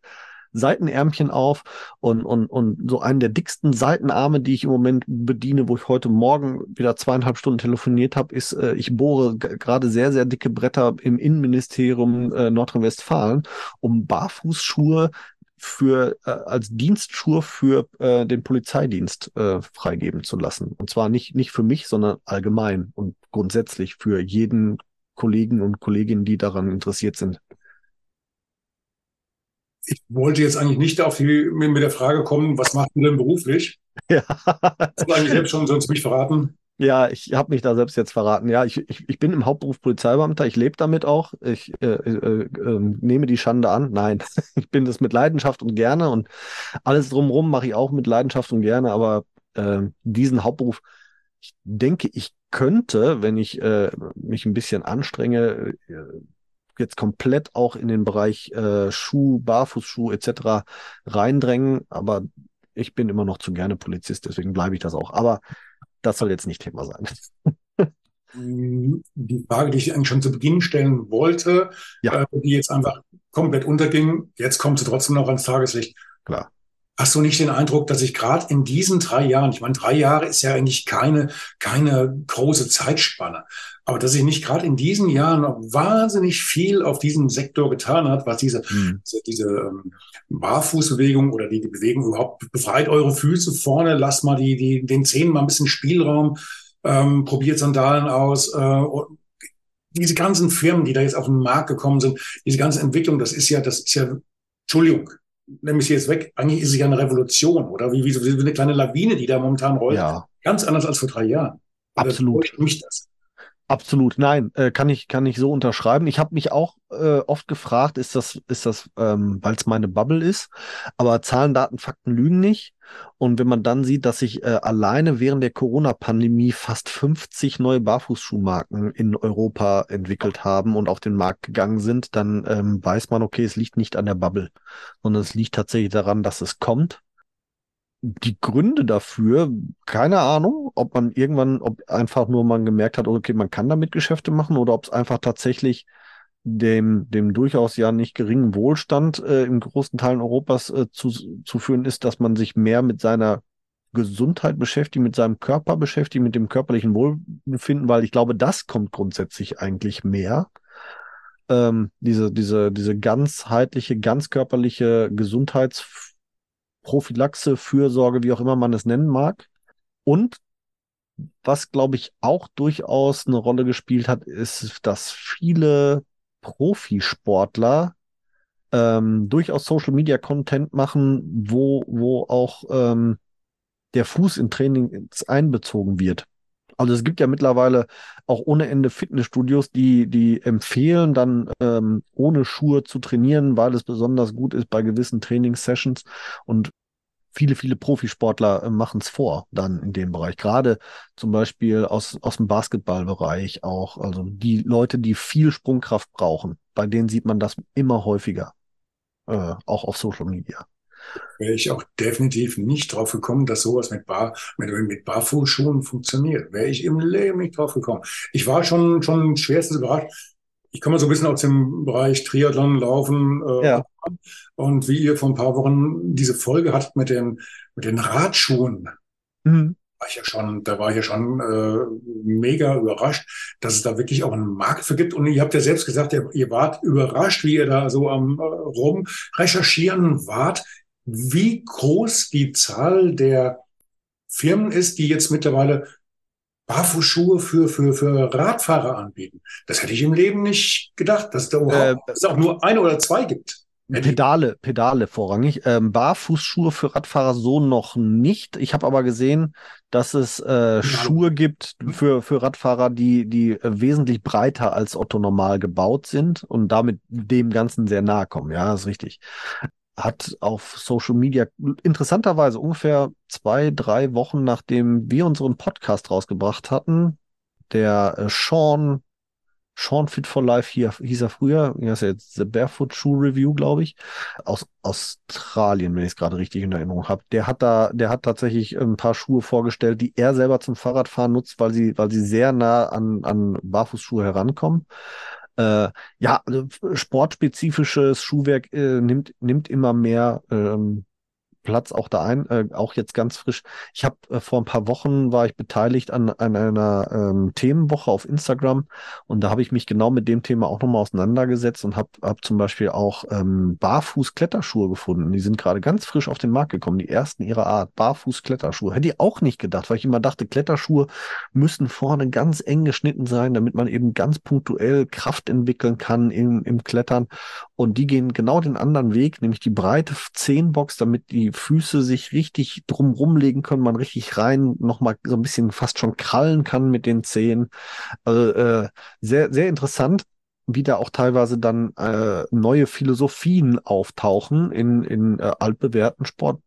Seitenärmchen auf und, und, und so einen der dicksten Seitenarme, die ich im Moment bediene, wo ich heute Morgen wieder zweieinhalb Stunden telefoniert habe, ist, äh, ich bohre gerade sehr, sehr dicke Bretter im Innenministerium äh, Nordrhein-Westfalen, um Barfußschuhe für äh, als Dienstschuhe für äh, den Polizeidienst äh, freigeben zu lassen. Und zwar nicht, nicht für mich, sondern allgemein und grundsätzlich für jeden Kollegen und Kolleginnen, die daran interessiert sind ich wollte jetzt eigentlich nicht auf die, mit der Frage kommen, was macht du denn beruflich? Ja. Hast du eigentlich selbst schon sonst mich verraten? Ja, ich habe mich da selbst jetzt verraten. Ja, ich, ich, ich bin im Hauptberuf Polizeibeamter, ich lebe damit auch. Ich äh, äh, äh, nehme die Schande an. Nein, ich bin das mit Leidenschaft und gerne und alles drumherum mache ich auch mit Leidenschaft und gerne, aber äh, diesen Hauptberuf, ich denke, ich könnte, wenn ich äh, mich ein bisschen anstrenge, äh, jetzt komplett auch in den Bereich äh, Schuh, Barfußschuh etc. reindrängen, aber ich bin immer noch zu gerne Polizist, deswegen bleibe ich das auch. Aber das soll jetzt nicht Thema sein. Die Frage, die ich eigentlich schon zu Beginn stellen wollte, ja. äh, die jetzt einfach komplett unterging, jetzt kommt sie trotzdem noch ans Tageslicht. Klar. Hast du nicht den Eindruck, dass ich gerade in diesen drei Jahren, ich meine, drei Jahre ist ja eigentlich keine, keine große Zeitspanne, aber dass sich nicht gerade in diesen Jahren noch wahnsinnig viel auf diesem Sektor getan hat, was diese, mhm. diese, diese ähm, Barfußbewegung oder die, die Bewegung überhaupt befreit eure Füße vorne, lasst mal die, die, den Zähnen mal ein bisschen Spielraum, ähm, probiert Sandalen aus. Äh, diese ganzen Firmen, die da jetzt auf den Markt gekommen sind, diese ganze Entwicklung, das ist ja, das ist ja, Entschuldigung, nehme ich sie jetzt weg, eigentlich ist es ja eine Revolution, oder? Wie, wie, wie eine kleine Lawine, die da momentan rollt. Ja. Ganz anders als vor drei Jahren. Absolut. Mich das. Absolut, nein, äh, kann ich kann ich so unterschreiben. Ich habe mich auch äh, oft gefragt, ist das ist das, ähm, weil es meine Bubble ist, aber Zahlen, Daten, Fakten lügen nicht. Und wenn man dann sieht, dass sich äh, alleine während der Corona-Pandemie fast 50 neue Barfußschuhmarken in Europa entwickelt haben und auf den Markt gegangen sind, dann ähm, weiß man, okay, es liegt nicht an der Bubble, sondern es liegt tatsächlich daran, dass es kommt. Die Gründe dafür, keine Ahnung, ob man irgendwann, ob einfach nur man gemerkt hat, okay, man kann damit Geschäfte machen oder ob es einfach tatsächlich dem, dem durchaus ja nicht geringen Wohlstand äh, in großen Teilen Europas äh, zu, zu führen ist, dass man sich mehr mit seiner Gesundheit beschäftigt, mit seinem Körper beschäftigt, mit dem körperlichen Wohlbefinden, weil ich glaube, das kommt grundsätzlich eigentlich mehr. Ähm, diese, diese, diese ganzheitliche, ganzkörperliche Gesundheitsprophylaxe, Fürsorge, wie auch immer man es nennen mag. Und was, glaube ich, auch durchaus eine Rolle gespielt hat, ist, dass viele Profisportler ähm, durchaus Social Media Content machen, wo, wo auch ähm, der Fuß in Trainings einbezogen wird. Also es gibt ja mittlerweile auch ohne Ende Fitnessstudios, die, die empfehlen, dann ähm, ohne Schuhe zu trainieren, weil es besonders gut ist bei gewissen Trainingssessions. Und viele, viele Profisportler äh, machen es vor dann in dem Bereich. Gerade zum Beispiel aus, aus dem Basketballbereich auch. Also die Leute, die viel Sprungkraft brauchen, bei denen sieht man das immer häufiger. Äh, auch auf Social Media wäre ich auch definitiv nicht drauf gekommen, dass sowas mit, Bar, mit, mit Barfußschuhen funktioniert. Wäre ich im Leben nicht drauf gekommen. Ich war schon, schon schwerstens überrascht. Ich komme so ein bisschen aus dem Bereich Triathlon, Laufen. Äh, ja. Und wie ihr vor ein paar Wochen diese Folge hattet mit den, mit den Radschuhen. Mhm. War ich ja schon, da war ich ja schon äh, mega überrascht, dass es da wirklich auch einen Markt für gibt. Und ihr habt ja selbst gesagt, ihr, ihr wart überrascht, wie ihr da so am äh, rum recherchieren wart wie groß die Zahl der Firmen ist, die jetzt mittlerweile Barfußschuhe für, für, für Radfahrer anbieten. Das hätte ich im Leben nicht gedacht, dass, da äh, es auch nur eine oder zwei gibt. Pedale, Pedale vorrangig. Ähm, Barfußschuhe für Radfahrer so noch nicht. Ich habe aber gesehen, dass es äh, Schuhe gibt für, für Radfahrer, die, die äh, wesentlich breiter als Otto normal gebaut sind und damit dem Ganzen sehr nahe kommen. Ja, ist richtig hat auf Social Media interessanterweise ungefähr zwei, drei Wochen nachdem wir unseren Podcast rausgebracht hatten, der äh, Sean, Sean Fit for Life hier hieß er früher, wie heißt er jetzt, The Barefoot Shoe Review, glaube ich, aus Australien, wenn ich es gerade richtig in Erinnerung habe. Der hat da, der hat tatsächlich ein paar Schuhe vorgestellt, die er selber zum Fahrradfahren nutzt, weil sie, weil sie sehr nah an, an Barfußschuhe herankommen. Äh, ja, also sportspezifisches Schuhwerk äh, nimmt, nimmt immer mehr ähm, Platz auch da ein, äh, auch jetzt ganz frisch. Ich habe äh, vor ein paar Wochen war ich beteiligt an, an einer ähm, Themenwoche auf Instagram und da habe ich mich genau mit dem Thema auch nochmal auseinandergesetzt und habe hab zum Beispiel auch ähm, Barfuß-Kletterschuhe gefunden. Die sind gerade ganz frisch auf den Markt gekommen, die ersten ihrer Art, Barfuß-Kletterschuhe. Hätte ich auch nicht gedacht, weil ich immer dachte, Kletterschuhe müssen vorne ganz eng geschnitten sein, damit man eben ganz punktuell Kraft entwickeln kann im, im Klettern. Und die gehen genau den anderen Weg, nämlich die breite Zehenbox, damit die Füße sich richtig drumrum legen können, man richtig rein nochmal so ein bisschen fast schon krallen kann mit den Zehen. Also, äh, sehr, sehr interessant wie da auch teilweise dann äh, neue Philosophien auftauchen in, in äh, altbewährten Sport,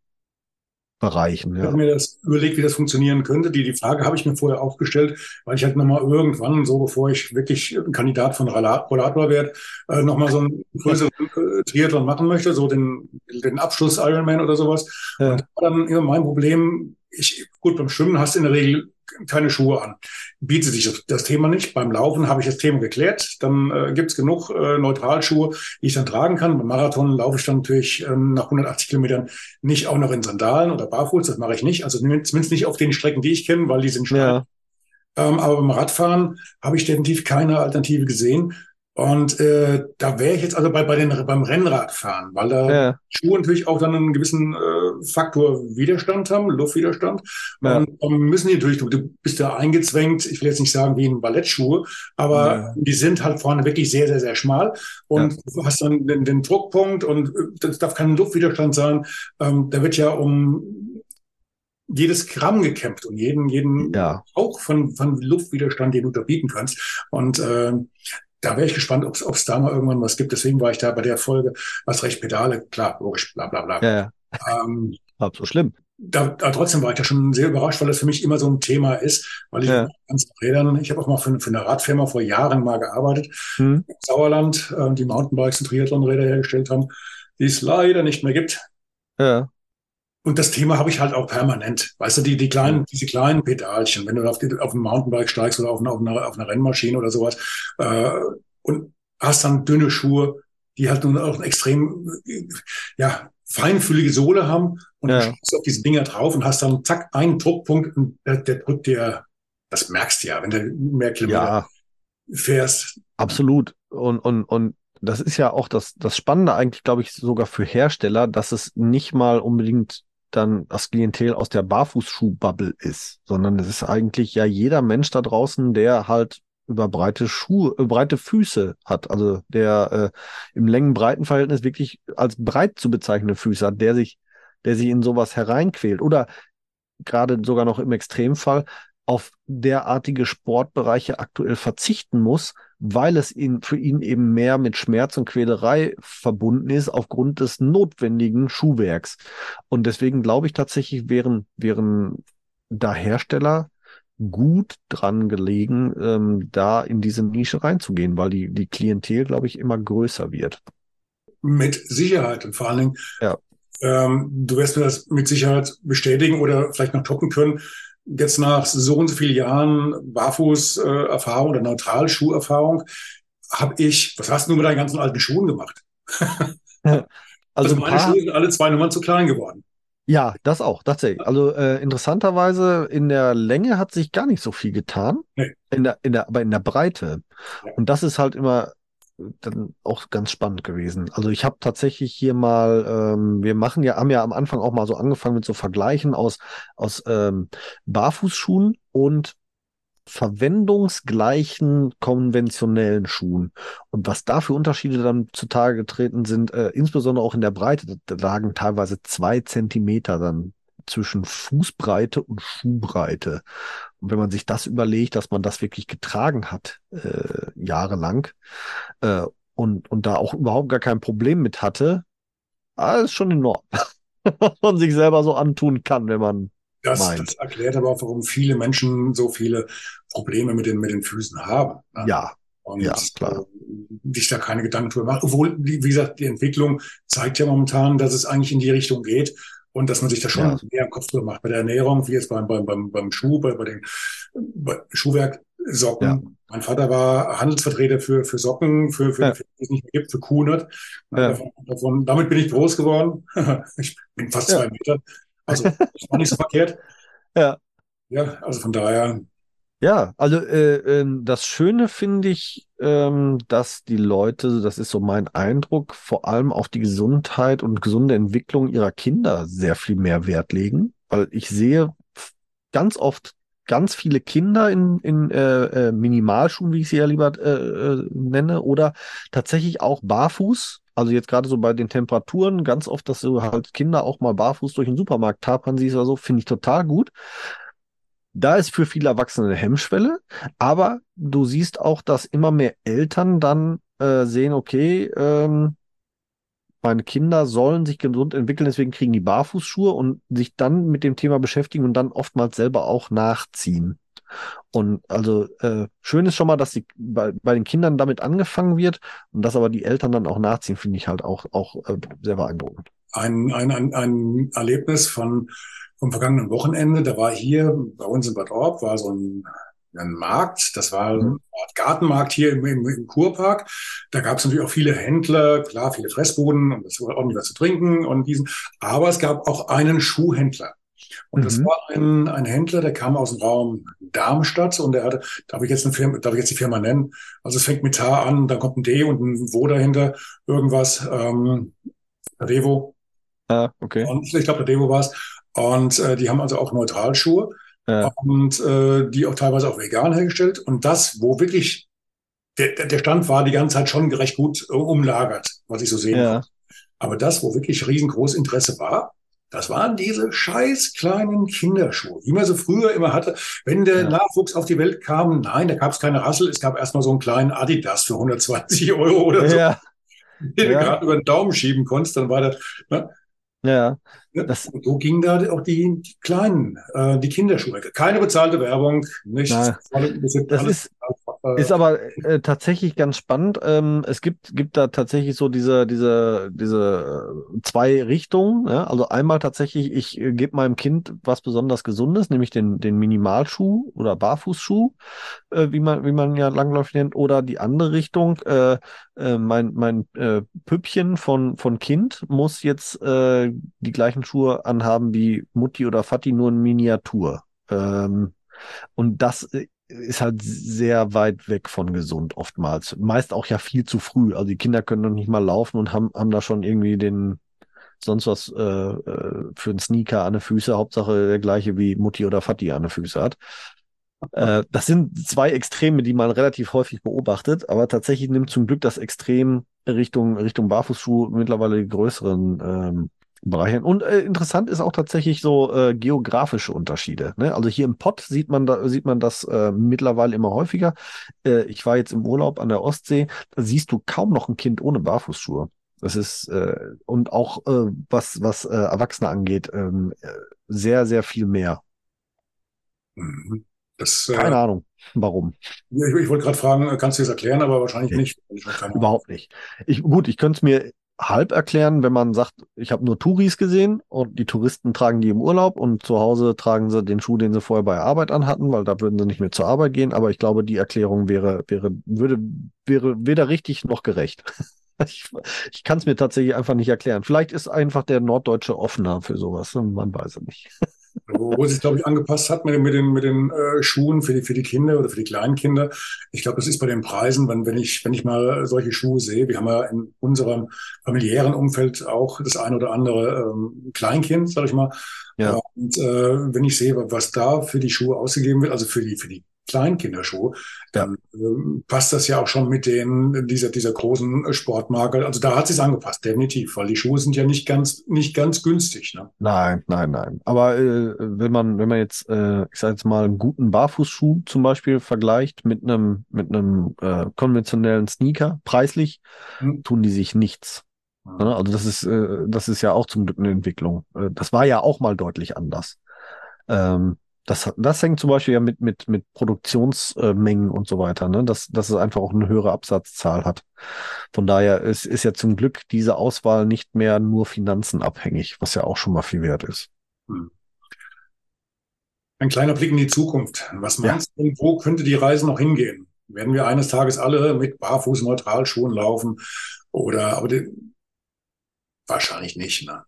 Bereichen. Ja. Ich habe mir das überlegt, wie das funktionieren könnte. Die, die Frage habe ich mir vorher auch gestellt, weil ich halt nochmal irgendwann, so bevor ich wirklich ein Kandidat von Rollator werde, äh, nochmal so einen größeren äh, Triathlon machen möchte, so den, den Abschluss Ironman oder sowas. Ja. Und dann immer mein Problem. Ich, gut, beim Schwimmen hast du in der Regel keine Schuhe an. Bietet sich das Thema nicht. Beim Laufen habe ich das Thema geklärt. Dann äh, gibt es genug äh, Neutralschuhe, die ich dann tragen kann. Beim Marathon laufe ich dann natürlich ähm, nach 180 Kilometern nicht auch noch in Sandalen oder barfuß. Das mache ich nicht. Also zumindest nicht auf den Strecken, die ich kenne, weil die sind steil. Ja. Ähm, aber beim Radfahren habe ich definitiv keine Alternative gesehen. Und äh, da wäre ich jetzt also bei, bei den, beim Rennradfahren, weil da ja. Schuhe natürlich auch dann einen gewissen äh, Faktor Widerstand haben, Luftwiderstand. Ja. Und dann müssen die natürlich, du, du bist da eingezwängt, ich will jetzt nicht sagen wie ein Ballettschuhe, aber ja. die sind halt vorne wirklich sehr, sehr, sehr schmal. Und du hast dann den, den Druckpunkt und äh, das darf kein Luftwiderstand sein. Ähm, da wird ja um jedes Gramm gekämpft und jeden, jeden ja. Hauch von, von Luftwiderstand, den du da bieten kannst. Und äh, da wäre ich gespannt, ob es da mal irgendwann was gibt. Deswegen war ich da bei der Folge, was recht Pedale, klar, logisch, bla bla bla. Ja, ja. Ähm, Hab so schlimm. Da, da trotzdem war ich da schon sehr überrascht, weil das für mich immer so ein Thema ist, weil ich ja. ganz Rädern, ich habe auch mal für, für, eine Radfirma vor Jahren mal gearbeitet, hm. im Sauerland, äh, die Mountainbikes und Triathlonräder hergestellt haben, die es leider nicht mehr gibt. Ja. Und das Thema habe ich halt auch permanent. Weißt du, die, die kleinen, diese kleinen Pedalchen, wenn du auf, die, auf ein Mountainbike steigst oder auf eine, auf eine, auf eine Rennmaschine oder sowas, äh, und hast dann dünne Schuhe, die halt nun auch ein extrem, ja, feinfühlige Sohle haben und ja. du schaust auf diese Dinger drauf und hast dann zack einen Druckpunkt und der, der drückt dir, das merkst du ja, wenn du mehr Kilometer ja, fährst. Absolut. Und, und, und das ist ja auch das, das Spannende eigentlich, glaube ich, sogar für Hersteller, dass es nicht mal unbedingt dann das Klientel aus der Barfußschuhbubble ist, sondern es ist eigentlich ja jeder Mensch da draußen, der halt über breite Schuhe, äh, breite Füße hat, also der äh, im Längen-Breiten-Verhältnis wirklich als breit zu bezeichnende Füße hat, der sich, der sich in sowas hereinquält. Oder gerade sogar noch im Extremfall auf derartige Sportbereiche aktuell verzichten muss, weil es ihn, für ihn eben mehr mit Schmerz und Quälerei verbunden ist aufgrund des notwendigen Schuhwerks. Und deswegen glaube ich tatsächlich, wären, wären da Hersteller gut dran gelegen, ähm, da in diese Nische reinzugehen, weil die, die Klientel, glaube ich, immer größer wird. Mit Sicherheit und vor allen Dingen, ja. ähm, du wirst mir das mit Sicherheit bestätigen oder vielleicht noch toppen können. Jetzt nach so und so vielen Jahren Barfuß-Erfahrung oder Neutralschuherfahrung habe ich, was hast du mit deinen ganzen alten Schuhen gemacht? also, also meine Schuhe sind alle zwei Nummern zu klein geworden. Ja, das auch, tatsächlich. Also äh, interessanterweise in der Länge hat sich gar nicht so viel getan. Nee. In der, in der, aber in der Breite. Ja. Und das ist halt immer dann auch ganz spannend gewesen. Also ich habe tatsächlich hier mal, ähm, wir machen ja, haben ja am Anfang auch mal so angefangen mit so Vergleichen aus, aus ähm, Barfußschuhen und verwendungsgleichen konventionellen Schuhen. Und was da für Unterschiede dann zutage getreten sind, äh, insbesondere auch in der Breite, da lagen teilweise zwei Zentimeter dann zwischen Fußbreite und Schuhbreite. Und wenn man sich das überlegt, dass man das wirklich getragen hat, äh, jahrelang, äh, und, und da auch überhaupt gar kein Problem mit hatte, ah, ist schon enorm, was man sich selber so antun kann, wenn man das, das, erklärt aber auch, warum viele Menschen so viele Probleme mit den, mit den Füßen haben. Ne? Ja. Und ja, klar. sich da keine Gedanken drüber macht. Obwohl, wie gesagt, die Entwicklung zeigt ja momentan, dass es eigentlich in die Richtung geht und dass man sich da schon ja. mehr im Kopf drüber macht. Bei der Ernährung, wie jetzt beim, beim, beim, beim Schuh, bei, bei den bei Schuhwerk, Socken. Ja. Mein Vater war Handelsvertreter für, für Socken, für, für, ja. für die es nicht mehr gibt, für Kunert. Ja. Davon, davon, damit bin ich groß geworden. ich bin fast zwei Meter. Also, das war nicht so verkehrt. Ja. Ja, also von daher. Ja, also äh, äh, das Schöne finde ich, ähm, dass die Leute, das ist so mein Eindruck, vor allem auf die Gesundheit und gesunde Entwicklung ihrer Kinder sehr viel mehr Wert legen. Weil ich sehe ganz oft ganz viele Kinder in, in äh, äh, Minimalschuhen, wie ich sie ja lieber äh, äh, nenne, oder tatsächlich auch barfuß. Also jetzt gerade so bei den Temperaturen, ganz oft, dass du halt Kinder auch mal barfuß durch den Supermarkt tapern siehst oder so, finde ich total gut. Da ist für viele Erwachsene eine Hemmschwelle, aber du siehst auch, dass immer mehr Eltern dann äh, sehen, okay, ähm, meine Kinder sollen sich gesund entwickeln, deswegen kriegen die Barfußschuhe und sich dann mit dem Thema beschäftigen und dann oftmals selber auch nachziehen. Und also äh, schön ist schon mal, dass die, bei, bei den Kindern damit angefangen wird und dass aber die Eltern dann auch nachziehen, finde ich halt auch, auch äh, sehr beeindruckend. Ein, ein, ein, ein Erlebnis von vom vergangenen Wochenende, da war hier bei uns in Bad Orb, war so ein ein Markt, das war mhm. ein Gartenmarkt hier im, im, im Kurpark. Da gab es natürlich auch viele Händler, klar, viele Fressboden und es war ordentlich was zu trinken und diesen. Aber es gab auch einen Schuhhändler. Und mhm. das war ein, ein Händler, der kam aus dem Raum Darmstadt und der hatte, darf ich jetzt eine Firma, darf ich jetzt die Firma nennen? Also es fängt mit T an, dann kommt ein D und ein Wo dahinter, irgendwas, ähm, Devo. Ah, okay. Und ich glaube, der Devo war es. Und äh, die haben also auch Neutralschuhe ja. und äh, die auch teilweise auch vegan hergestellt. Und das, wo wirklich der, der Stand war die ganze Zeit schon recht gut äh, umlagert, was ich so sehen ja. Aber das, wo wirklich riesengroß Interesse war, das waren diese scheiß kleinen Kinderschuhe, wie man so früher immer hatte. Wenn der ja. Nachwuchs auf die Welt kam, nein, da gab es keine Rassel, es gab erstmal so einen kleinen Adidas für 120 Euro oder so, ja. den ja. du gerade über den Daumen schieben konntest, dann war das, ne? Ja. Das, und so ging da auch die, die kleinen, äh, die Kinderschuhe. Keine bezahlte Werbung, nichts. Das, das ist, Äh, ist aber äh, tatsächlich ganz spannend. Ähm, es gibt, gibt da tatsächlich so diese, diese, diese äh, zwei Richtungen. Ja? Also einmal tatsächlich, ich äh, gebe meinem Kind was besonders Gesundes, nämlich den, den Minimalschuh oder Barfußschuh, äh, wie man, wie man ja langläufig nennt, oder die andere Richtung, äh, äh, mein, mein äh, Püppchen von, von Kind muss jetzt äh, die gleichen Schuhe anhaben wie Mutti oder Fatti, nur in Miniatur. Ähm, und das äh, ist halt sehr weit weg von gesund oftmals. Meist auch ja viel zu früh. Also die Kinder können noch nicht mal laufen und haben, haben da schon irgendwie den sonst was äh, äh für einen Sneaker an den Füße, Hauptsache der gleiche wie Mutti oder Fatti an den Füße hat. Äh, das sind zwei Extreme, die man relativ häufig beobachtet, aber tatsächlich nimmt zum Glück das Extrem Richtung, Richtung Barfußschuh mittlerweile die größeren ähm, Bereichen. Und äh, interessant ist auch tatsächlich so äh, geografische Unterschiede. Ne? Also hier im Pott sieht man da, sieht man das äh, mittlerweile immer häufiger. Äh, ich war jetzt im Urlaub an der Ostsee, da siehst du kaum noch ein Kind ohne Barfußschuhe. Das ist äh, und auch äh, was was äh, Erwachsene angeht ähm, äh, sehr sehr viel mehr. Mhm. Das, äh, Keine Ahnung, warum. Ich, ich wollte gerade fragen, kannst du das erklären, aber wahrscheinlich nee. nicht. Überhaupt nicht. Ich, gut, ich könnte es mir halb erklären, wenn man sagt, ich habe nur Touris gesehen und die Touristen tragen die im Urlaub und zu Hause tragen sie den Schuh, den sie vorher bei Arbeit anhatten, weil da würden sie nicht mehr zur Arbeit gehen. Aber ich glaube, die Erklärung wäre, wäre, würde, wäre weder richtig noch gerecht. Ich, ich kann es mir tatsächlich einfach nicht erklären. Vielleicht ist einfach der Norddeutsche offener für sowas. Man weiß es nicht. wo sich, glaube ich, angepasst hat mit, mit den, mit den äh, Schuhen für die, für die Kinder oder für die kleinen Kinder. Ich glaube, das ist bei den Preisen, wenn, wenn, ich, wenn ich mal solche Schuhe sehe, wir haben ja in unserem familiären Umfeld auch das ein oder andere ähm, Kleinkind, sage ich mal. Ja. Und äh, wenn ich sehe, was da für die Schuhe ausgegeben wird, also für die, für die Kleinkinderschuhe, dann äh, passt das ja auch schon mit den dieser dieser großen Sportmarke. Also da hat sich angepasst, definitiv, weil die Schuhe sind ja nicht ganz nicht ganz günstig. Ne? Nein, nein, nein. Aber äh, wenn man wenn man jetzt äh, ich sage jetzt mal einen guten Barfußschuh zum Beispiel vergleicht mit einem mit einem äh, konventionellen Sneaker preislich, hm. tun die sich nichts. Ja. Also das ist äh, das ist ja auch zum Glück eine Entwicklung. Äh, das war ja auch mal deutlich anders. Ähm, das, das hängt zum Beispiel ja mit, mit, mit Produktionsmengen und so weiter, ne? dass, dass es einfach auch eine höhere Absatzzahl hat. Von daher ist, ist ja zum Glück diese Auswahl nicht mehr nur finanzenabhängig, was ja auch schon mal viel wert ist. Hm. Ein kleiner Blick in die Zukunft. Was meinst ja. du, wo könnte die Reise noch hingehen? Werden wir eines Tages alle mit barfuß Neutralschuhen laufen? Oder, aber die, wahrscheinlich nicht, ne?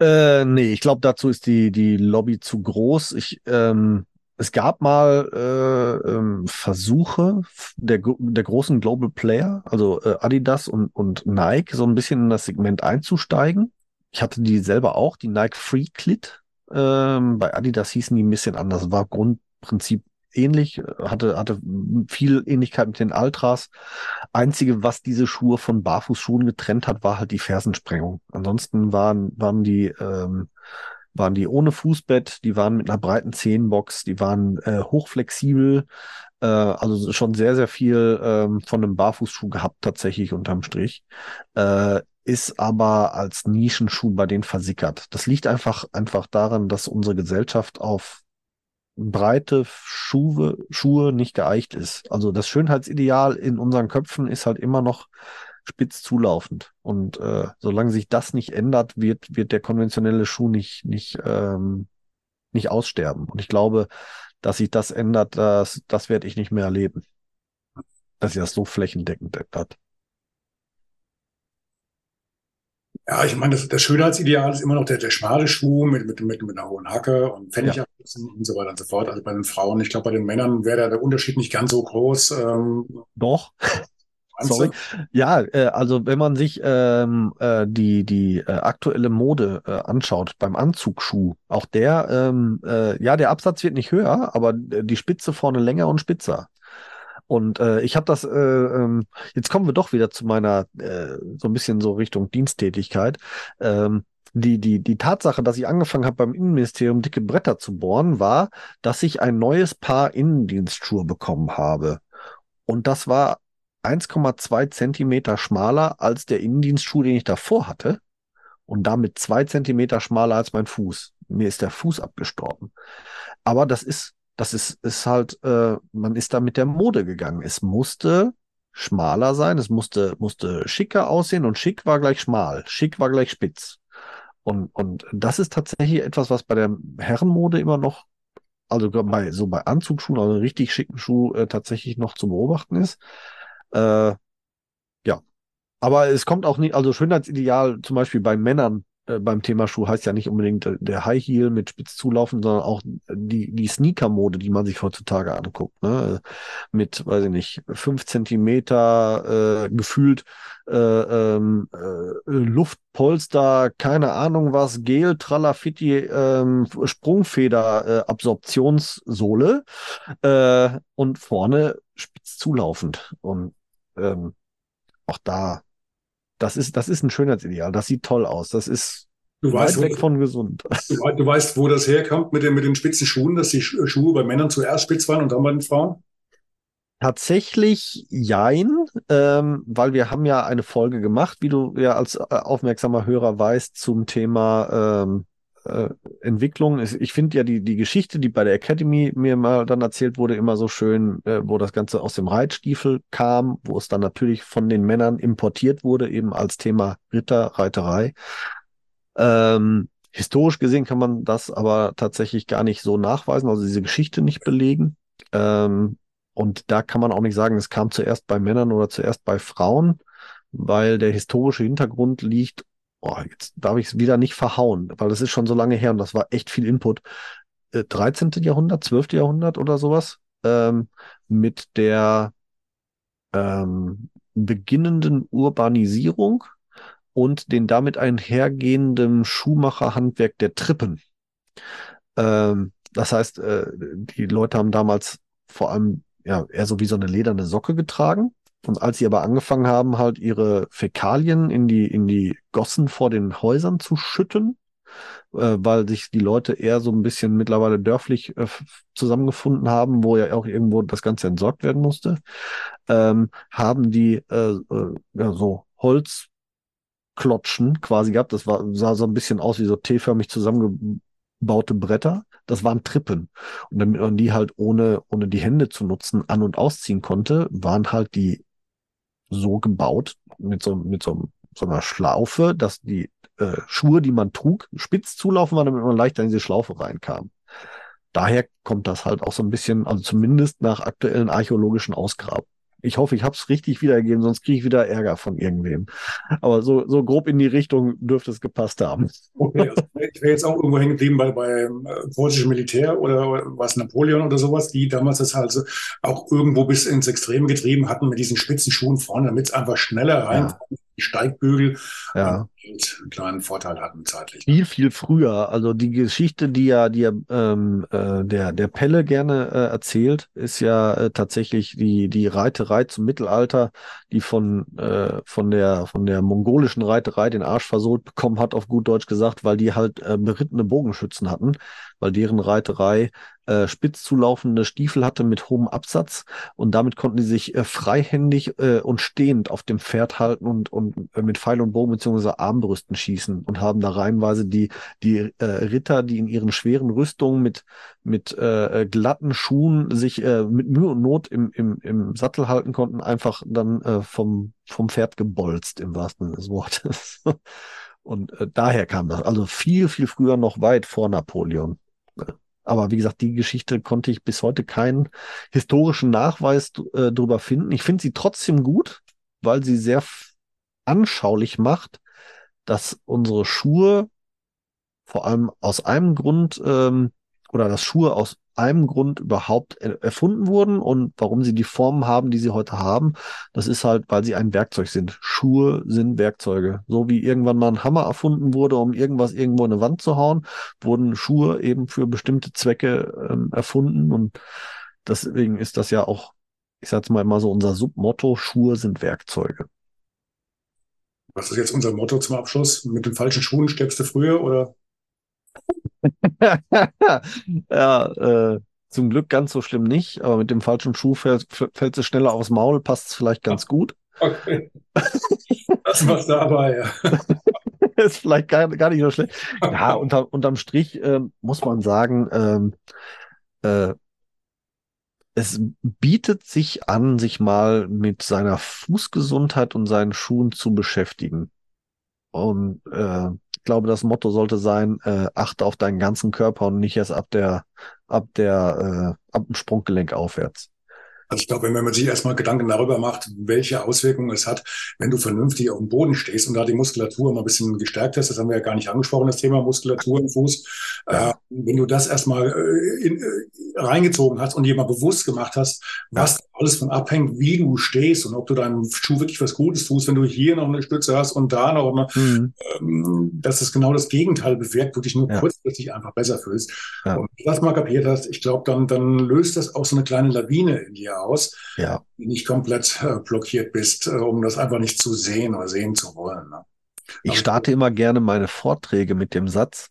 Äh, nee, ich glaube, dazu ist die, die Lobby zu groß. Ich, ähm, es gab mal äh, ähm, Versuche der, der großen Global Player, also äh, Adidas und, und Nike, so ein bisschen in das Segment einzusteigen. Ich hatte die selber auch, die Nike Free Clit. Ähm, bei Adidas hießen die ein bisschen anders. War Grundprinzip ähnlich, hatte, hatte viel Ähnlichkeit mit den Altras. Einzige, was diese Schuhe von Barfußschuhen getrennt hat, war halt die Fersensprengung. Ansonsten waren, waren die, ähm, waren die ohne Fußbett, die waren mit einer breiten Zehenbox, die waren äh, hochflexibel, äh, also schon sehr, sehr viel ähm, von einem Barfußschuh gehabt, tatsächlich unterm Strich. Äh, ist aber als Nischenschuh bei denen versickert. Das liegt einfach, einfach daran, dass unsere Gesellschaft auf breite Schuhe, Schuhe nicht geeicht ist. Also das Schönheitsideal in unseren Köpfen ist halt immer noch spitz zulaufend. Und äh, solange sich das nicht ändert, wird, wird der konventionelle Schuh nicht, nicht, ähm, nicht aussterben. Und ich glaube, dass sich das ändert, das, das werde ich nicht mehr erleben. Dass sich das so flächendeckend ändert. Ja, ich meine, das, das Schönheitsideal ist immer noch der, der schmale Schuh mit, mit, mit, mit einer hohen Hacke und Pfennigabsätzen ja. und so weiter und so fort. Also bei den Frauen, ich glaube, bei den Männern wäre der Unterschied nicht ganz so groß. Ähm, Doch. Sorry. Ja, äh, also wenn man sich ähm, äh, die, die äh, aktuelle Mode äh, anschaut beim Anzugsschuh, auch der, ähm, äh, ja, der Absatz wird nicht höher, aber die Spitze vorne länger und spitzer. Und äh, ich habe das, äh, ähm, jetzt kommen wir doch wieder zu meiner, äh, so ein bisschen so Richtung Diensttätigkeit. Ähm, die, die, die Tatsache, dass ich angefangen habe, beim Innenministerium dicke Bretter zu bohren, war, dass ich ein neues Paar Innendienstschuhe bekommen habe. Und das war 1,2 Zentimeter schmaler als der Innendienstschuh, den ich davor hatte. Und damit zwei Zentimeter schmaler als mein Fuß. Mir ist der Fuß abgestorben. Aber das ist das ist, ist halt, äh, man ist da mit der Mode gegangen. Es musste schmaler sein, es musste, musste schicker aussehen und schick war gleich schmal, schick war gleich spitz. Und, und das ist tatsächlich etwas, was bei der Herrenmode immer noch, also bei, so bei Anzugsschuhen, also richtig schicken Schuh äh, tatsächlich noch zu beobachten ist. Äh, ja. Aber es kommt auch nicht, also Schönheitsideal zum Beispiel bei Männern äh, beim Thema Schuh heißt ja nicht unbedingt äh, der High Heel mit spitz zulaufen, sondern auch die, die Sneaker-Mode, die man sich heutzutage anguckt. Ne? Mit, weiß ich nicht, fünf Zentimeter äh, gefühlt äh, ähm, äh, Luftpolster, keine Ahnung was, Gel, Tralafitti, ähm, Sprungfeder, äh, Absorptionssohle äh, und vorne spitz zulaufend. Und ähm, auch da das ist, das ist ein Schönheitsideal. Das sieht toll aus. Das ist du weißt, weit weg von gesund. Du, du, weißt, wo das herkommt mit den, mit den spitzen Schuhen, dass die Schuhe bei Männern zuerst spitz waren und dann bei den Frauen? Tatsächlich jein, ähm, weil wir haben ja eine Folge gemacht, wie du ja als äh, aufmerksamer Hörer weißt, zum Thema ähm, äh, Entwicklung. Ich finde ja die, die Geschichte, die bei der Academy mir mal dann erzählt wurde, immer so schön, äh, wo das Ganze aus dem Reitstiefel kam, wo es dann natürlich von den Männern importiert wurde, eben als Thema Ritter, Reiterei. Ähm, historisch gesehen kann man das aber tatsächlich gar nicht so nachweisen, also diese Geschichte nicht belegen. Ähm, und da kann man auch nicht sagen, es kam zuerst bei Männern oder zuerst bei Frauen, weil der historische Hintergrund liegt oh, jetzt darf ich es wieder nicht verhauen, weil das ist schon so lange her und das war echt viel Input. Äh, 13. Jahrhundert, 12. Jahrhundert oder sowas, ähm, mit der ähm, beginnenden Urbanisierung und den damit einhergehenden Schuhmacherhandwerk der Trippen. Ähm, das heißt, äh, die Leute haben damals vor allem ja eher so wie so eine lederne Socke getragen und als sie aber angefangen haben, halt ihre Fäkalien in die, in die Gossen vor den Häusern zu schütten, äh, weil sich die Leute eher so ein bisschen mittlerweile dörflich äh, zusammengefunden haben, wo ja auch irgendwo das Ganze entsorgt werden musste, ähm, haben die äh, äh, ja, so Holzklotschen quasi gehabt. Das war, sah so ein bisschen aus wie so T-förmig zusammengebaute Bretter. Das waren Trippen. Und damit man die halt ohne, ohne die Hände zu nutzen an- und ausziehen konnte, waren halt die so gebaut, mit so, mit so, so einer Schlaufe, dass die äh, Schuhe, die man trug, spitz zulaufen waren, damit man leichter in diese Schlaufe reinkam. Daher kommt das halt auch so ein bisschen, also zumindest nach aktuellen archäologischen Ausgrabungen. Ich hoffe, ich habe es richtig wiedergegeben, sonst kriege ich wieder Ärger von irgendwem. Aber so, so grob in die Richtung dürfte es gepasst haben. Okay, also ich wäre jetzt auch irgendwo hängen geblieben bei, bei äh, preußischem Militär oder was Napoleon oder sowas, die damals das halt auch irgendwo bis ins Extrem getrieben hatten mit diesen spitzen Schuhen vorne, damit es einfach schneller rein ja die Steigbügel ja. und einen kleinen Vorteil hatten zeitlich. Viel, viel früher. Also die Geschichte, die ja, die ja ähm, äh, der, der Pelle gerne äh, erzählt, ist ja äh, tatsächlich die, die Reiterei zum Mittelalter, die von, äh, von, der, von der mongolischen Reiterei den Arsch versohlt bekommen hat, auf gut Deutsch gesagt, weil die halt äh, berittene Bogenschützen hatten, weil deren Reiterei äh, spitz zulaufende Stiefel hatte mit hohem Absatz und damit konnten die sich äh, freihändig äh, und stehend auf dem Pferd halten und, und äh, mit Pfeil und Bogen beziehungsweise Armbrüsten schießen und haben da reihenweise die, die äh, Ritter, die in ihren schweren Rüstungen mit, mit äh, glatten Schuhen sich äh, mit Mühe und Not im, im, im Sattel halten konnten, einfach dann äh, vom, vom Pferd gebolzt im wahrsten Sinne des Wortes. Und äh, daher kam das. Also viel, viel früher noch weit vor Napoleon. Aber wie gesagt, die Geschichte konnte ich bis heute keinen historischen Nachweis äh, drüber finden. Ich finde sie trotzdem gut, weil sie sehr anschaulich macht, dass unsere Schuhe vor allem aus einem Grund ähm, oder dass Schuhe aus einem Grund überhaupt erfunden wurden und warum sie die Formen haben, die sie heute haben. Das ist halt, weil sie ein Werkzeug sind. Schuhe sind Werkzeuge. So wie irgendwann mal ein Hammer erfunden wurde, um irgendwas irgendwo in eine Wand zu hauen, wurden Schuhe eben für bestimmte Zwecke ähm, erfunden und deswegen ist das ja auch, ich sag's mal immer so, unser Submotto, Schuhe sind Werkzeuge. Was ist jetzt unser Motto zum Abschluss? Mit den falschen Schuhen sterbst du früher oder? ja, äh, zum Glück ganz so schlimm nicht, aber mit dem falschen Schuh fällt, fällt es schneller aufs Maul, passt es vielleicht ganz gut. Okay. Das war's dabei, ja. ist vielleicht gar, gar nicht so schlecht. Ja, unter, unterm Strich äh, muss man sagen, ähm, äh, es bietet sich an, sich mal mit seiner Fußgesundheit und seinen Schuhen zu beschäftigen. Und äh, glaube, das Motto sollte sein, äh, achte auf deinen ganzen Körper und nicht erst ab der, ab der, äh, ab dem Sprunggelenk aufwärts. Also ich glaube, wenn man sich erstmal Gedanken darüber macht, welche Auswirkungen es hat, wenn du vernünftig auf dem Boden stehst und da die Muskulatur mal ein bisschen gestärkt hast, das haben wir ja gar nicht angesprochen, das Thema Muskulatur im Fuß. Ja. Äh, wenn du das erstmal äh, in, äh, reingezogen hast und dir mal bewusst gemacht hast, was ja. Alles von abhängt, wie du stehst und ob du deinem Schuh wirklich was Gutes tust, wenn du hier noch eine Stütze hast und da noch eine, mhm. ähm, dass es genau das Gegenteil bewirkt, du dich nur ja. kurzfristig einfach besser fühlst. Ja. Und wenn du das mal kapiert hast, ich glaube, dann, dann löst das auch so eine kleine Lawine in dir aus, ja. die nicht komplett äh, blockiert bist, äh, um das einfach nicht zu sehen oder sehen zu wollen. Ne? Ich starte immer gerne meine Vorträge mit dem Satz,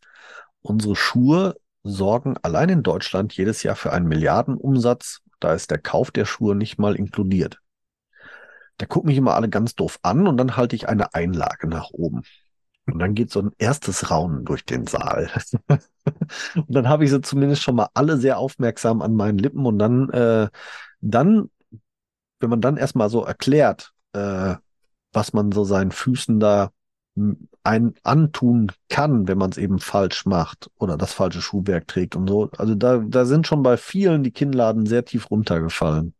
unsere Schuhe sorgen allein in Deutschland jedes Jahr für einen Milliardenumsatz. Da ist der Kauf der Schuhe nicht mal inkludiert. Da gucken mich immer alle ganz doof an und dann halte ich eine Einlage nach oben. Und dann geht so ein erstes Raunen durch den Saal. und dann habe ich sie zumindest schon mal alle sehr aufmerksam an meinen Lippen und dann, äh, dann, wenn man dann erstmal so erklärt, äh, was man so seinen Füßen da ein antun kann, wenn man es eben falsch macht oder das falsche Schuhwerk trägt und so. Also da, da sind schon bei vielen die Kinnladen sehr tief runtergefallen.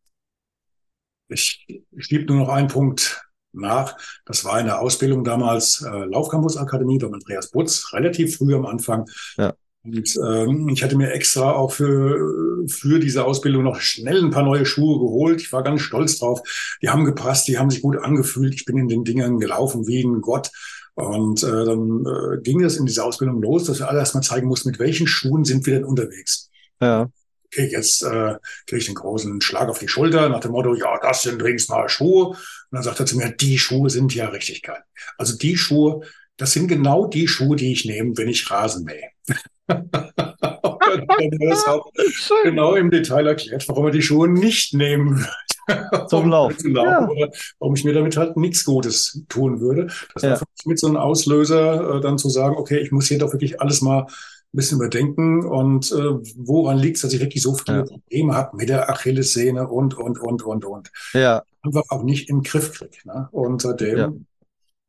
Ich schiebe nur noch einen Punkt nach. Das war in der Ausbildung damals äh, Laufcampus Akademie beim Andreas Butz, relativ früh am Anfang. Ja. Und ähm, ich hatte mir extra auch für, für diese Ausbildung noch schnell ein paar neue Schuhe geholt. Ich war ganz stolz drauf. Die haben gepasst, die haben sich gut angefühlt. Ich bin in den Dingern gelaufen wie ein Gott. Und äh, dann äh, ging es in dieser Ausbildung los, dass wir alle erstmal zeigen mussten, mit welchen Schuhen sind wir denn unterwegs. Ja. Okay, jetzt äh, kriege ich den großen Schlag auf die Schulter nach dem Motto, ja, das sind ringsmal Schuhe. Und dann sagt er zu mir, die Schuhe sind ja richtig geil. Also die Schuhe, das sind genau die Schuhe, die ich nehme, wenn ich Rasen mähe. dann hat er das auch genau im Detail erklärt, warum er die Schuhe nicht nehmen. Zum Laufen. Zu laufen ja. oder warum ich mir damit halt nichts Gutes tun würde. Das ja. mit so einem Auslöser, äh, dann zu sagen, okay, ich muss hier doch wirklich alles mal ein bisschen überdenken und äh, woran liegt es, dass ich wirklich so viele ja. Probleme habe mit der Achillessehne und, und, und, und, und. Ja. Einfach auch nicht im Griff kriege. Ne? Und seitdem, ja.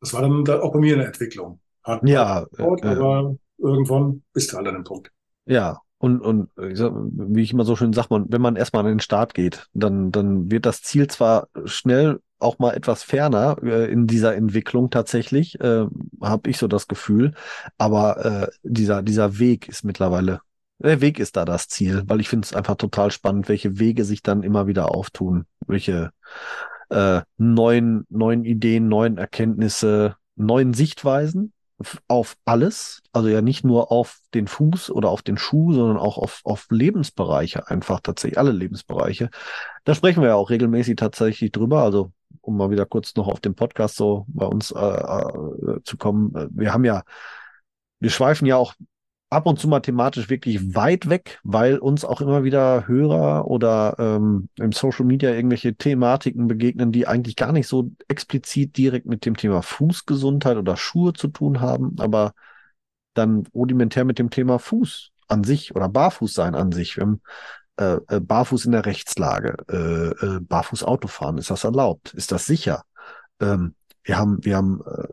das war dann auch bei mir eine Entwicklung. Hat ja. Gedauert, äh, aber irgendwann bist du halt an dem Punkt. Ja, und, und ich sag, wie ich immer so schön sage, man, wenn man erstmal an den Start geht, dann, dann wird das Ziel zwar schnell auch mal etwas ferner äh, in dieser Entwicklung tatsächlich, äh, habe ich so das Gefühl. Aber äh, dieser, dieser Weg ist mittlerweile, der Weg ist da das Ziel, weil ich finde es einfach total spannend, welche Wege sich dann immer wieder auftun, welche äh, neuen, neuen Ideen, neuen Erkenntnisse, neuen Sichtweisen auf alles, also ja nicht nur auf den Fuß oder auf den Schuh, sondern auch auf, auf Lebensbereiche, einfach tatsächlich alle Lebensbereiche. Da sprechen wir ja auch regelmäßig tatsächlich drüber. Also um mal wieder kurz noch auf den Podcast so bei uns äh, äh, zu kommen. Äh, wir haben ja, wir schweifen ja auch ab und zu mal thematisch wirklich weit weg, weil uns auch immer wieder Hörer oder ähm, im Social Media irgendwelche Thematiken begegnen, die eigentlich gar nicht so explizit direkt mit dem Thema Fußgesundheit oder Schuhe zu tun haben, aber dann rudimentär mit dem Thema Fuß an sich oder Barfußsein an sich. Wir haben äh, äh, Barfuß in der Rechtslage, äh, äh, Barfuß Autofahren, ist das erlaubt? Ist das sicher? Ähm, wir haben, wir haben äh,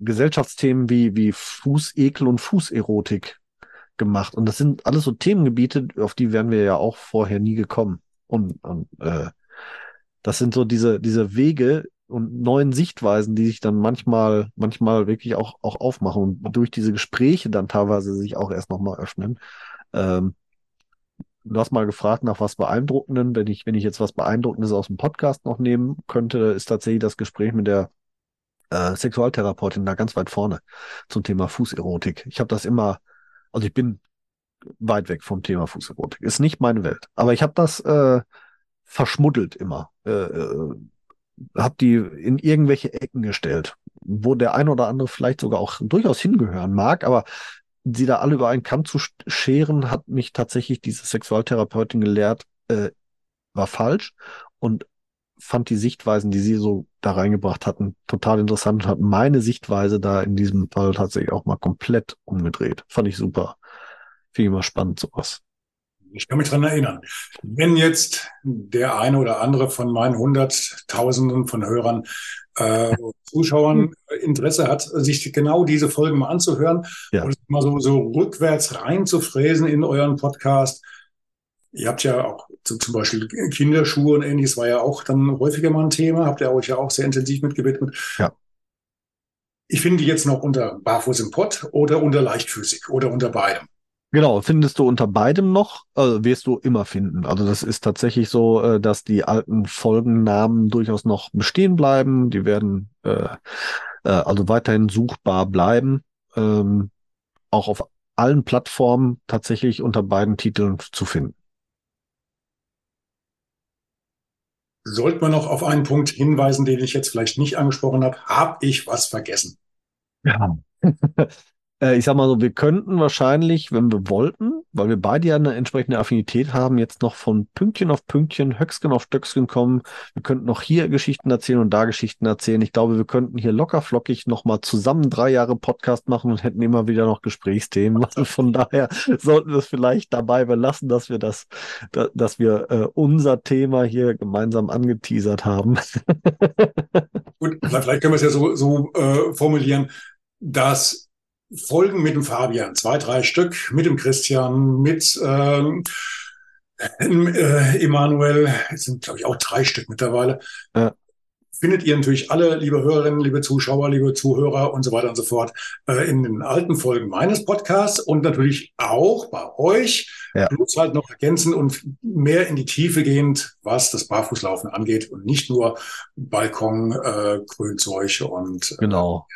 Gesellschaftsthemen wie, wie Fußekel und Fußerotik gemacht. Und das sind alles so Themengebiete, auf die wären wir ja auch vorher nie gekommen. Und, und äh, das sind so diese, diese Wege und neuen Sichtweisen, die sich dann manchmal, manchmal wirklich auch, auch aufmachen und durch diese Gespräche dann teilweise sich auch erst nochmal öffnen. Ähm, du hast mal gefragt nach was Beeindruckenden. Wenn ich, wenn ich jetzt was Beeindruckendes aus dem Podcast noch nehmen könnte, ist tatsächlich das Gespräch mit der äh, Sexualtherapeutin da ganz weit vorne zum Thema Fußerotik. Ich habe das immer also ich bin weit weg vom Thema Fußerotik. Ist nicht meine Welt. Aber ich habe das äh, verschmuddelt immer. Äh, äh, habe die in irgendwelche Ecken gestellt, wo der ein oder andere vielleicht sogar auch durchaus hingehören mag, aber sie da alle über einen Kamm zu scheren, hat mich tatsächlich diese Sexualtherapeutin gelehrt, äh, war falsch und fand die Sichtweisen, die sie so da reingebracht hatten, total interessant und hat meine Sichtweise da in diesem Fall tatsächlich auch mal komplett umgedreht. Fand ich super. Finde ich immer spannend, sowas. Ich kann mich dran erinnern. Wenn jetzt der eine oder andere von meinen Hunderttausenden von Hörern, äh, Zuschauern Interesse hat, sich genau diese Folgen mal anzuhören Ja. und mal so, so rückwärts reinzufräsen in euren Podcast. Ihr habt ja auch so zum Beispiel Kinderschuhe und ähnliches war ja auch dann häufiger mal ein Thema, habt ihr euch ja auch sehr intensiv mitgewidmet. Ja. Ich finde die jetzt noch unter Barfuß im Pott oder unter Leichtfüßig oder unter beidem. Genau, findest du unter beidem noch, also wirst du immer finden. Also das ist tatsächlich so, äh, dass die alten Folgennamen durchaus noch bestehen bleiben. Die werden äh, äh, also weiterhin suchbar bleiben. Ähm, auch auf allen Plattformen tatsächlich unter beiden Titeln zu finden. Sollte man noch auf einen Punkt hinweisen, den ich jetzt vielleicht nicht angesprochen habe? Hab ich was vergessen? Ja. Äh, Ich sag mal so, wir könnten wahrscheinlich, wenn wir wollten, weil wir beide ja eine entsprechende Affinität haben, jetzt noch von Pünktchen auf Pünktchen, Höcksken auf Stöcksken kommen. Wir könnten noch hier Geschichten erzählen und da Geschichten erzählen. Ich glaube, wir könnten hier locker flockig nochmal zusammen drei Jahre Podcast machen und hätten immer wieder noch Gesprächsthemen. Also von daher sollten wir es vielleicht dabei belassen, dass wir das, da, dass wir äh, unser Thema hier gemeinsam angeteasert haben. Gut, vielleicht können wir es ja so, so äh, formulieren, dass Folgen mit dem Fabian, zwei, drei Stück, mit dem Christian, mit ähm, äh, Emanuel, es sind glaube ich auch drei Stück mittlerweile, Ja. findet ihr natürlich alle, liebe Hörerinnen, liebe Zuschauer, liebe Zuhörer und so weiter und so fort, äh, in den alten Folgen meines Podcasts und natürlich auch bei euch. Ja. Plus halt noch ergänzen und mehr in die Tiefe gehend, was das Barfußlaufen angeht und nicht nur Balkon, äh, Grünzeug und äh, Genau.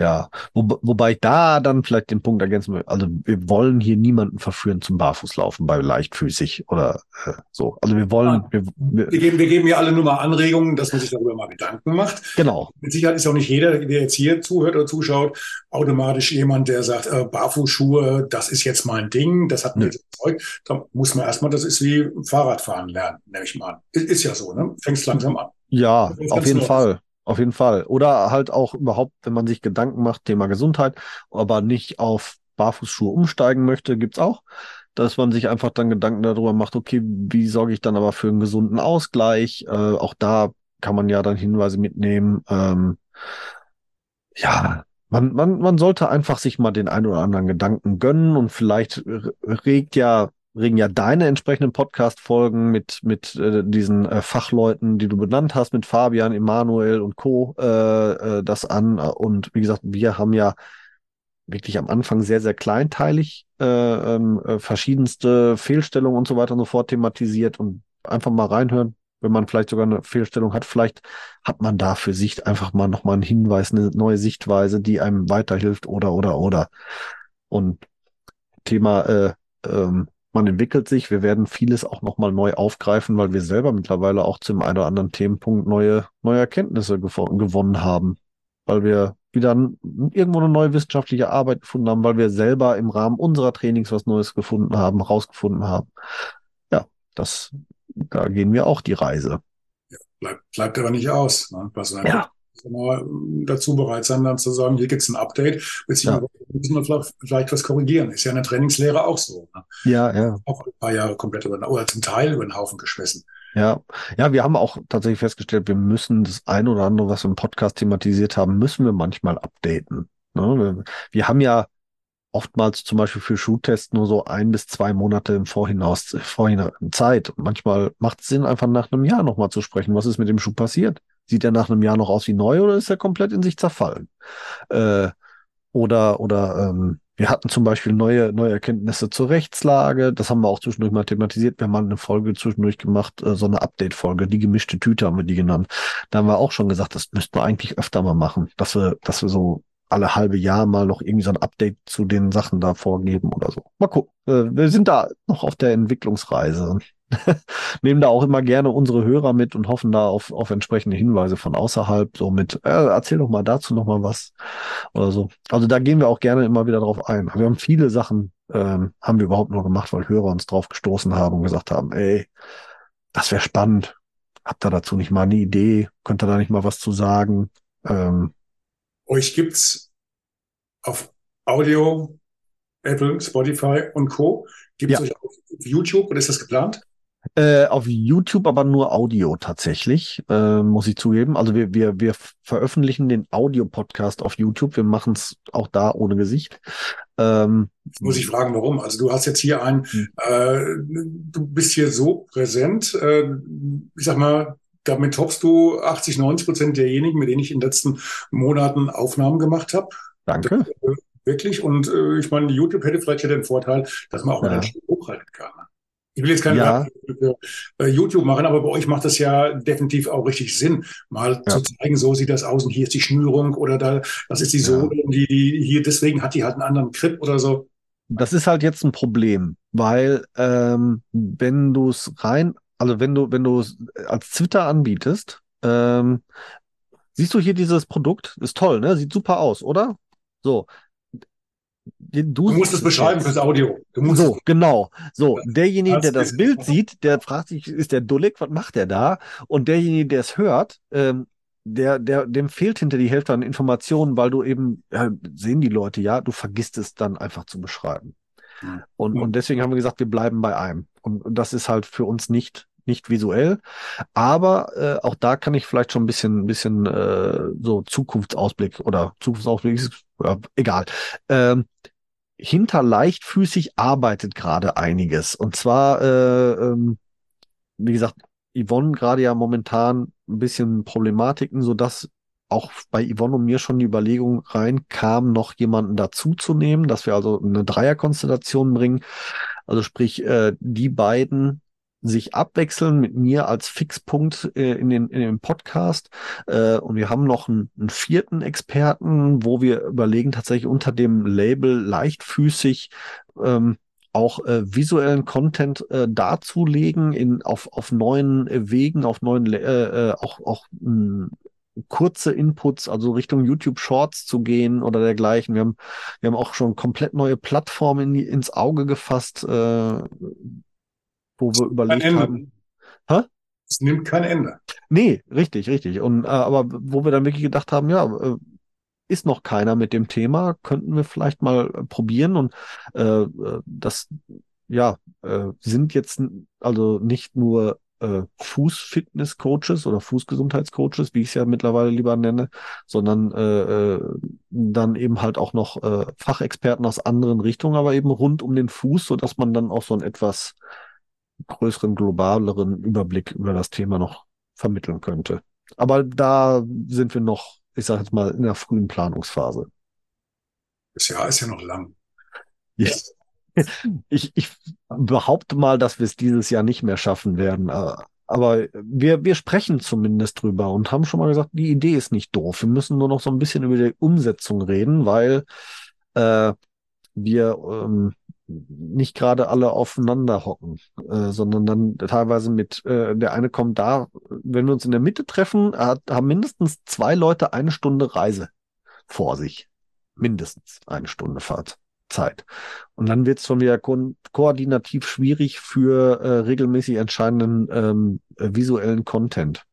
Ja, wo, wobei ich da dann vielleicht den Punkt ergänzen will. Also wir wollen hier niemanden verführen zum Barfußlaufen bei leichtfüßig oder äh, so. Also wir wollen, wir, wir, Wir geben, wir geben ja alle nur mal Anregungen, dass man sich darüber mal Gedanken macht. genau, Mit Sicherheit ist auch nicht jeder, der jetzt hier zuhört oder zuschaut, automatisch jemand, der sagt, äh, Barfußschuhe, das ist jetzt mein Ding, das hat mir Nö. überzeugt. Da muss man erstmal, das ist wie Fahrradfahren lernen, nehme ich mal an. Ist, ist ja so, ne? Fängst langsam an. ja, auf jeden. Fall. Auf jeden Fall. Oder halt auch überhaupt, wenn man sich Gedanken macht, Thema Gesundheit, aber nicht auf Barfußschuhe umsteigen möchte, gibt's auch. Dass man sich einfach dann Gedanken darüber macht, okay, wie sorge ich dann aber für einen gesunden Ausgleich? Äh, auch da kann man ja dann Hinweise mitnehmen. Ähm, ja, man, man, man sollte einfach sich mal den ein oder anderen Gedanken gönnen und vielleicht regt ja, regen ja deine entsprechenden Podcast-Folgen mit, mit äh, diesen äh, Fachleuten, die du benannt hast, mit Fabian, Emanuel und Co. Äh, äh, das an. Und wie gesagt, wir haben ja wirklich am Anfang sehr, sehr kleinteilig äh, ähm, äh, verschiedenste Fehlstellungen und so weiter und so fort thematisiert und einfach mal reinhören, wenn man vielleicht sogar eine Fehlstellung hat. Vielleicht hat man da für sich einfach mal nochmal einen Hinweis, eine neue Sichtweise, die einem weiterhilft oder, oder, oder. Und Thema, äh, ähm, man entwickelt sich. Wir werden vieles auch nochmal neu aufgreifen, weil wir selber mittlerweile auch zum einen oder anderen Themenpunkt neue, neue Erkenntnisse gewo- gewonnen haben. Weil wir wieder irgendwo eine neue wissenschaftliche Arbeit gefunden haben, weil wir selber im Rahmen unserer Trainings was Neues gefunden haben, rausgefunden haben. Ja, das, da gehen wir auch die Reise. Bleibt, bleibt aber nicht aus. Ne? Was Ja. immer dazu bereit sein, dann zu sagen, hier gibt's ein Update, beziehungsweise müssen wir vielleicht, vielleicht was korrigieren. Ist ja in der Trainingslehre auch so. Ne? Ja, ja. Auch ein paar Jahre komplett über den, oder zum Teil über den Haufen geschmissen. Ja, ja, wir haben auch tatsächlich festgestellt, wir müssen das ein oder andere, was wir im Podcast thematisiert haben, müssen wir manchmal updaten. Ne? Wir, wir haben ja oftmals zum Beispiel für Schuhtests nur so ein bis zwei Monate im Vorhinaus, Vorhinein Zeit. Manchmal macht es Sinn, einfach nach einem Jahr nochmal zu sprechen. Was ist mit dem Schuh passiert? Sieht er nach einem Jahr noch aus wie neu oder ist er komplett in sich zerfallen? Äh, oder, oder ähm, wir hatten zum Beispiel neue, neue Erkenntnisse zur Rechtslage. Das haben wir auch zwischendurch mal thematisiert. Wir haben mal eine Folge zwischendurch gemacht, äh, so eine Update-Folge, die gemischte Tüte haben wir die genannt. Da haben wir auch schon gesagt, das müssten wir eigentlich öfter mal machen, dass wir, dass wir so alle halbe Jahr mal noch irgendwie so ein Update zu den Sachen da vorgeben oder so. Mal gucken. Äh, wir sind da noch auf der Entwicklungsreise. Nehmen da auch immer gerne unsere Hörer mit und hoffen da auf, auf entsprechende Hinweise von außerhalb. So mit, äh, erzähl doch mal dazu noch mal was oder so. Also da gehen wir auch gerne immer wieder drauf ein. Wir haben viele Sachen, ähm, haben wir überhaupt nur gemacht, weil Hörer uns drauf gestoßen haben und gesagt haben, ey, das wäre spannend. Habt ihr dazu nicht mal eine Idee? Könnt ihr da nicht mal was zu sagen? Ähm, Euch gibt's auf Audio Apple, Spotify und Co. Gibt es ja. euch auf YouTube oder ist das geplant? Äh, auf YouTube aber nur Audio tatsächlich, äh, muss ich zugeben. Also wir, wir, wir veröffentlichen den Audio-Podcast auf YouTube. Wir machen es auch da ohne Gesicht. Ähm, muss ich fragen, warum? Also du hast jetzt hier ein, hm. äh, du bist hier so präsent, äh, ich sag mal, damit toppst du 80, 90 Prozent derjenigen, mit denen ich in den letzten Monaten Aufnahmen gemacht habe. Danke. Das, wirklich. Und äh, ich meine, YouTube hätte vielleicht ja den Vorteil, dass man auch ja. mal den Schnitt hochhalten kann. Ich will jetzt keine ja. für äh, YouTube machen, aber bei euch macht das ja definitiv auch richtig Sinn, mal ja. zu zeigen, so sieht das aus und hier ist die Schnürung oder da, das ist die Sohle ja. die, die hier, deswegen hat die halt einen anderen Grip oder so. Das ist halt jetzt ein Problem, weil ähm, wenn du es rein, also wenn du, wenn du es als Twitter anbietest, ähm, siehst du hier dieses Produkt, ist toll, ne? Sieht super aus, oder? So, Du, du musst es beschreiben fürs Audio. so, genau. So, derjenige, der das Bild sieht, der fragt sich, ist der dullig, was macht der da? Und derjenige, der es hört, ähm, der, der, dem fehlt hinter die Hälfte an Informationen, weil du eben, ja, sehen die Leute ja, du vergisst es dann einfach zu beschreiben. Und, und deswegen haben wir gesagt, wir bleiben bei einem. Und, und das ist halt für uns nicht nicht visuell, aber äh, auch da kann ich vielleicht schon ein bisschen, ein bisschen äh, so Zukunftsausblick oder Zukunftsausblick ist äh, egal. Ähm, hinter leichtfüßig arbeitet gerade einiges. Und zwar, äh, ähm, wie gesagt, Yvonne gerade ja momentan ein bisschen Problematiken, so dass auch bei Yvonne und mir schon die Überlegung reinkam, noch jemanden dazuzunehmen, dass wir also eine Dreierkonstellation bringen. Also sprich, äh, die beiden sich abwechseln mit mir als Fixpunkt äh, in, den, in dem Podcast. Äh, und wir haben noch einen, einen, vierten Experten, wo wir überlegen, tatsächlich unter dem Label leichtfüßig ähm, auch äh, visuellen Content äh, darzulegen in auf auf neuen äh, Wegen, auf neuen äh, äh, auch auch mh, kurze Inputs, also Richtung YouTube Shorts zu gehen oder dergleichen. Wir haben wir haben auch schon komplett neue Plattformen in ins Auge gefasst, äh, wo wir überlegt haben. Hä? Es nimmt kein Ende. Nee, richtig, richtig. Und äh, aber wo wir dann wirklich gedacht haben, ja, äh, ist noch keiner mit dem Thema, könnten wir vielleicht mal äh, probieren und äh, äh, das ja äh, sind jetzt also nicht nur äh, Fußfitness-Coaches oder Fußgesundheitscoaches, wie ich es ja mittlerweile lieber nenne, sondern äh, äh, dann eben halt auch noch äh, Fachexperten aus anderen Richtungen, aber eben rund um den Fuß, so dass man dann auch so ein etwas größeren, globaleren Überblick über das Thema noch vermitteln könnte. Aber da sind wir noch, ich sage jetzt mal, in der frühen Planungsphase. Das Jahr ist ja noch lang. Ja. Ich, ich behaupte mal, dass wir es dieses Jahr nicht mehr schaffen werden. Äh, aber wir, wir sprechen zumindest drüber und haben schon mal gesagt, die Idee ist nicht doof. Wir müssen nur noch so ein bisschen über die Umsetzung reden, weil äh, wir ähm, nicht gerade alle aufeinander hocken, äh, sondern dann teilweise mit, äh, der eine kommt da, wenn wir uns in der Mitte treffen, hat, haben mindestens zwei Leute eine Stunde Reise vor sich. Mindestens eine Stunde Fahrtzeit. Und dann wird es schon wieder ko koordinativ schwierig für äh, regelmäßig entscheidenden ähm, äh, visuellen Content.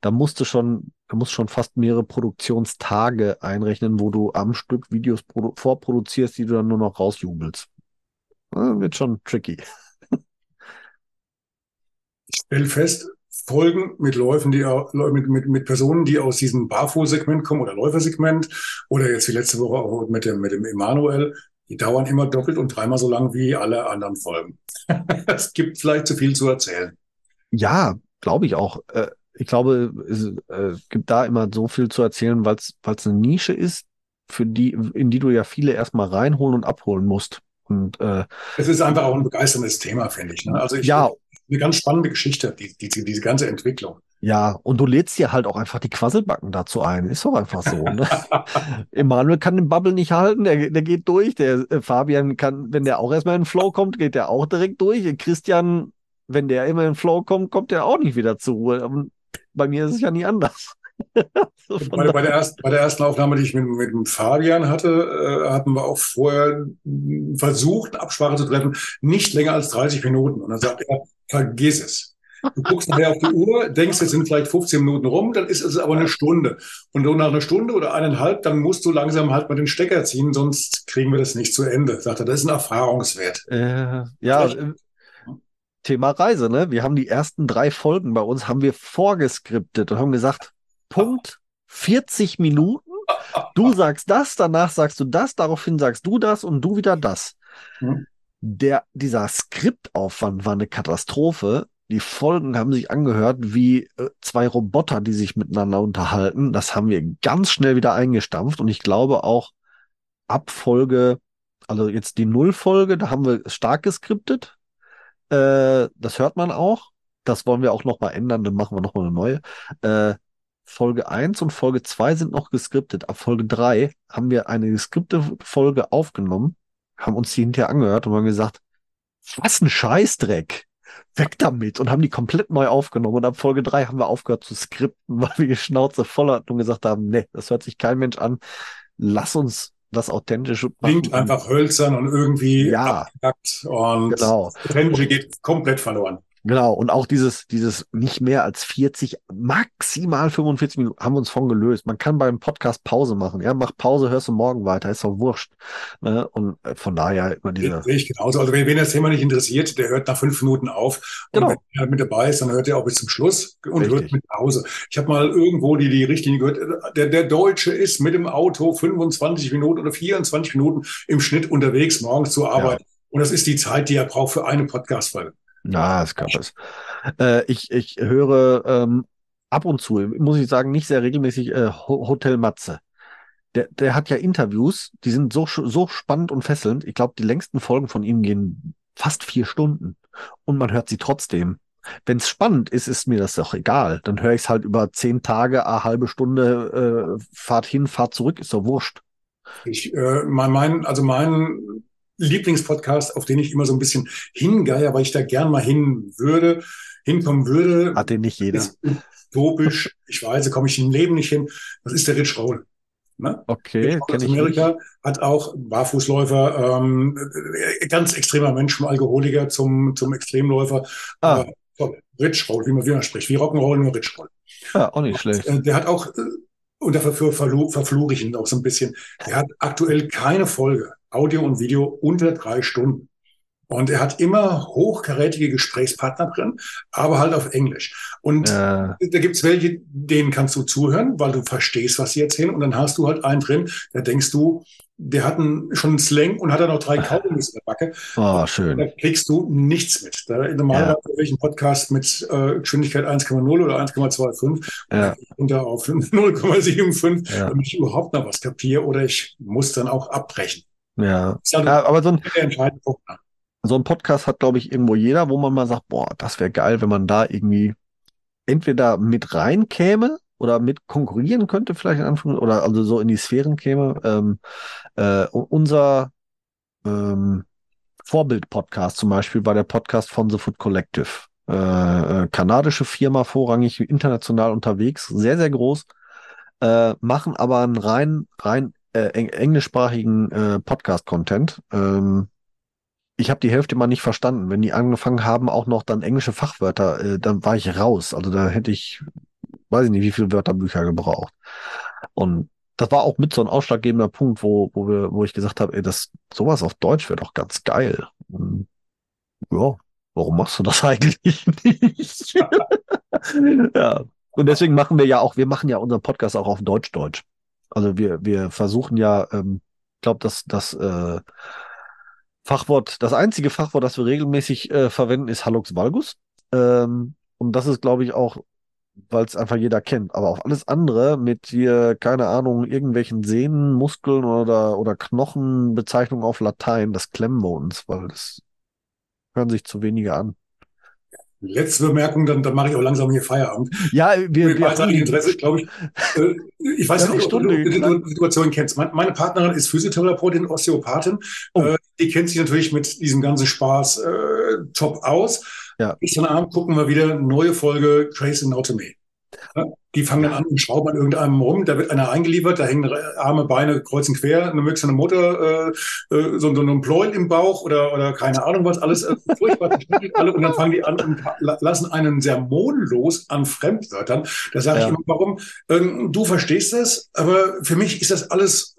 Da musst du schon, da musst schon fast mehrere Produktionstage einrechnen, wo du am Stück Videos vorproduzierst, die du dann nur noch rausjubelst. Wird schon tricky. Ich stelle fest, Folgen mit Läufen, die mit, mit, mit Personen, die aus diesem Barfußsegment kommen oder Läufersegment oder jetzt die letzte Woche auch mit dem, mit dem Emanuel, die dauern immer doppelt und dreimal so lang wie alle anderen Folgen. es gibt vielleicht zu viel zu erzählen. Ja, glaube ich auch. Äh, ich glaube, es äh, gibt da immer so viel zu erzählen, weil es eine Nische ist, für die, in die du ja viele erstmal reinholen und abholen musst. Und, äh, es ist einfach auch ein begeisterndes Thema, finde ich. Ne? Also ich, ja. eine ganz spannende Geschichte, die, die, diese ganze Entwicklung. Ja, und du lädst dir halt auch einfach die Quasselbacken dazu ein. Ist doch einfach so. Ne? Emanuel kann den Bubble nicht halten, der, der geht durch. Der äh, Fabian kann, wenn der auch erstmal in den Flow kommt, geht der auch direkt durch. Christian, wenn der immer in den Flow kommt, kommt der auch nicht wieder zur Ruhe. Bei mir ist es ja nie anders. bei, bei, der ersten, bei der ersten Aufnahme, die ich mit, mit dem Fabian hatte, äh, hatten wir auch vorher versucht, Absprache zu treffen, nicht länger als 30 Minuten. Und dann sagt er, vergiss es. Du guckst nachher auf die Uhr, denkst, jetzt sind vielleicht 15 Minuten rum, dann ist es aber eine Stunde. Und so nach einer Stunde oder eineinhalb, dann musst du langsam halt mal den Stecker ziehen, sonst kriegen wir das nicht zu Ende. Sagt er, das ist ein Erfahrungswert. Äh, ja, äh, Thema Reise, ne? Wir haben die ersten drei Folgen bei uns, haben wir vorgeskriptet und haben gesagt, Punkt 40 Minuten. Du sagst das, danach sagst du das, daraufhin sagst du das und du wieder das. Hm. Der, dieser Skriptaufwand war eine Katastrophe. Die Folgen haben sich angehört wie äh, zwei Roboter, die sich miteinander unterhalten. Das haben wir ganz schnell wieder eingestampft und ich glaube auch ab Folge, also jetzt die Nullfolge, da haben wir stark geskriptet. Äh, das hört man auch. Das wollen wir auch nochmal ändern, dann machen wir nochmal eine neue. Äh, Folge 1 und Folge 2 sind noch geskriptet. Ab Folge 3 haben wir eine geskriptete Folge aufgenommen, haben uns die hinterher angehört und haben gesagt, was ein Scheißdreck. Weg damit und haben die komplett neu aufgenommen. Und ab Folge 3 haben wir aufgehört zu skripten, weil wir die Schnauze voll hatten und gesagt haben, nee, das hört sich kein Mensch an. Lass uns das Authentische machen. Klingt einfach hölzern und irgendwie Ja. und Genau. das Authentische geht komplett verloren. Genau, und auch dieses, dieses nicht mehr als 40, maximal 45 Minuten haben wir uns von gelöst. Man kann beim Podcast Pause machen. Ja, mach Pause, hörst du morgen weiter, ist doch wurscht. Ne? Und äh, von daher immer diese. Sehe ich genauso. Also wenn, wenn das Thema nicht interessiert, der hört nach fünf Minuten auf. Und Genau. wenn er mit dabei ist, dann hört er auch bis zum Schluss und Richtig. hört mit Pause. Ich habe mal irgendwo die, die Richtlinie gehört, der, der Deutsche ist mit dem Auto 25 Minuten oder 24 Minuten im Schnitt unterwegs morgens zur Arbeit. Und das ist die Zeit, die er braucht für eine Podcast-Folge. Na, es gab es. Äh, ich, ich höre ähm, ab und zu, muss ich sagen, nicht sehr regelmäßig äh, Ho- Hotel Matze. Der, der hat ja Interviews, die sind so, so spannend und fesselnd. Ich glaube, die längsten Folgen von ihm gehen fast vier Stunden und man hört sie trotzdem. Wenn es spannend ist, ist mir das doch egal. Dann höre ich es halt über zehn Tage, eine halbe Stunde, äh, Fahrt hin, Fahrt zurück, ist doch wurscht. Ich, äh, mein, mein, also mein Lieblingspodcast, auf den ich immer so ein bisschen hingeier, weil ich da gern mal hin würde, hinkommen würde, Hat den nicht jeder. ist utopisch. Ich weiß, da komme ich im Leben nicht hin. Das ist der Rich Roll. Ne? Okay, Aus kenne ich nicht. Amerika hat auch Barfußläufer, ähm, äh, ganz extremer Mensch vom Alkoholiker zum, zum Extremläufer. Ah. Äh. Rich Roll, wie man, wie man spricht. Wie Rock'n'Roll, nur Rich Roll. Ja, auch nicht schlecht. Äh, Der hat auch, äh, und dafür verflu verfluche ich ihn auch so ein bisschen, der hat aktuell keine Folge, Audio und Video, unter drei Stunden. Und er hat immer hochkarätige Gesprächspartner drin, aber halt auf Englisch. Und Äh, da gibt's welche, denen kannst du zuhören, weil du verstehst, was sie erzählen. Und dann hast du halt einen drin, da denkst du, der hat einen, schon einen Slang und hat dann noch drei Kaugummis in der Backe. oh, schön. Da kriegst du nichts mit. Da normalerweise ich einen Podcast mit äh, Geschwindigkeit 1,0 oder 1,25 Ja. runter auf 0,75, Ja. damit ich überhaupt noch was kapiere oder ich muss dann auch abbrechen. Ja. Halt ja, aber so ein, Punkt. so ein Podcast hat, glaube ich, irgendwo jeder, wo man mal sagt, boah, das wäre geil, wenn man da irgendwie entweder mit reinkäme oder mit konkurrieren könnte, vielleicht in Anführungszeichen, oder also so in die Sphären käme. Ähm, äh, unser ähm, Vorbild-Podcast zum Beispiel war der Podcast von The Food Collective. Äh, äh, kanadische Firma, vorrangig international unterwegs, sehr, sehr groß, äh, machen aber einen rein, rein äh, eng englischsprachigen äh, Podcast-Content. Ähm, ich habe die Hälfte mal nicht verstanden. Wenn die angefangen haben, auch noch dann englische Fachwörter, äh, dann war ich raus. Also da hätte ich, weiß ich nicht, wie viele Wörterbücher gebraucht. Und das war auch mit so ein ausschlaggebender Punkt, wo, wo wir, wo ich gesagt habe, ey, das, sowas auf Deutsch wäre doch ganz geil. Und, ja, warum machst du das eigentlich nicht? ja. Und deswegen machen wir ja auch, wir machen ja unseren Podcast auch auf Deutsch-Deutsch. Also wir, wir versuchen ja, ähm, ich glaube, dass das äh, Fachwort, das einzige Fachwort, das wir regelmäßig äh, verwenden, ist Hallux Valgus. Ähm, und das ist, glaube ich, auch, weil es einfach jeder kennt. Aber auf alles andere mit hier, keine Ahnung, irgendwelchen Sehnen, Muskeln oder, oder Knochenbezeichnungen auf Latein, das klemmen wir uns, weil das hören sich zu wenige an. Letzte Bemerkung, dann, dann mache ich auch langsam hier Feierabend. Ja, wir, Mit wir beidseitigem Interesse, glaube ich. Äh, Ich weiß nicht, ob du die. Situation kennst. Mein- Meine Partnerin ist Physiotherapeutin, Osteopathin. Oh. Äh, Die kennt sich natürlich mit diesem ganzen Spaß äh, top aus. Ja. Gestern Abend gucken wir wieder eine neue Folge Grey's Anatomy. Die fangen dann an und schrauben an irgendeinem rum, da wird einer eingeliefert, da hängen Arme, Beine kreuz und quer, dann wirkst du eine Mutter, äh, äh, so, so ein Pleuel im Bauch oder, oder keine Ahnung was, alles äh, furchtbar alle und dann fangen die an und lassen einen Sermon los an Fremdwörtern. Da sage ja. ich immer, warum? Ähm, du verstehst das, aber für mich ist das alles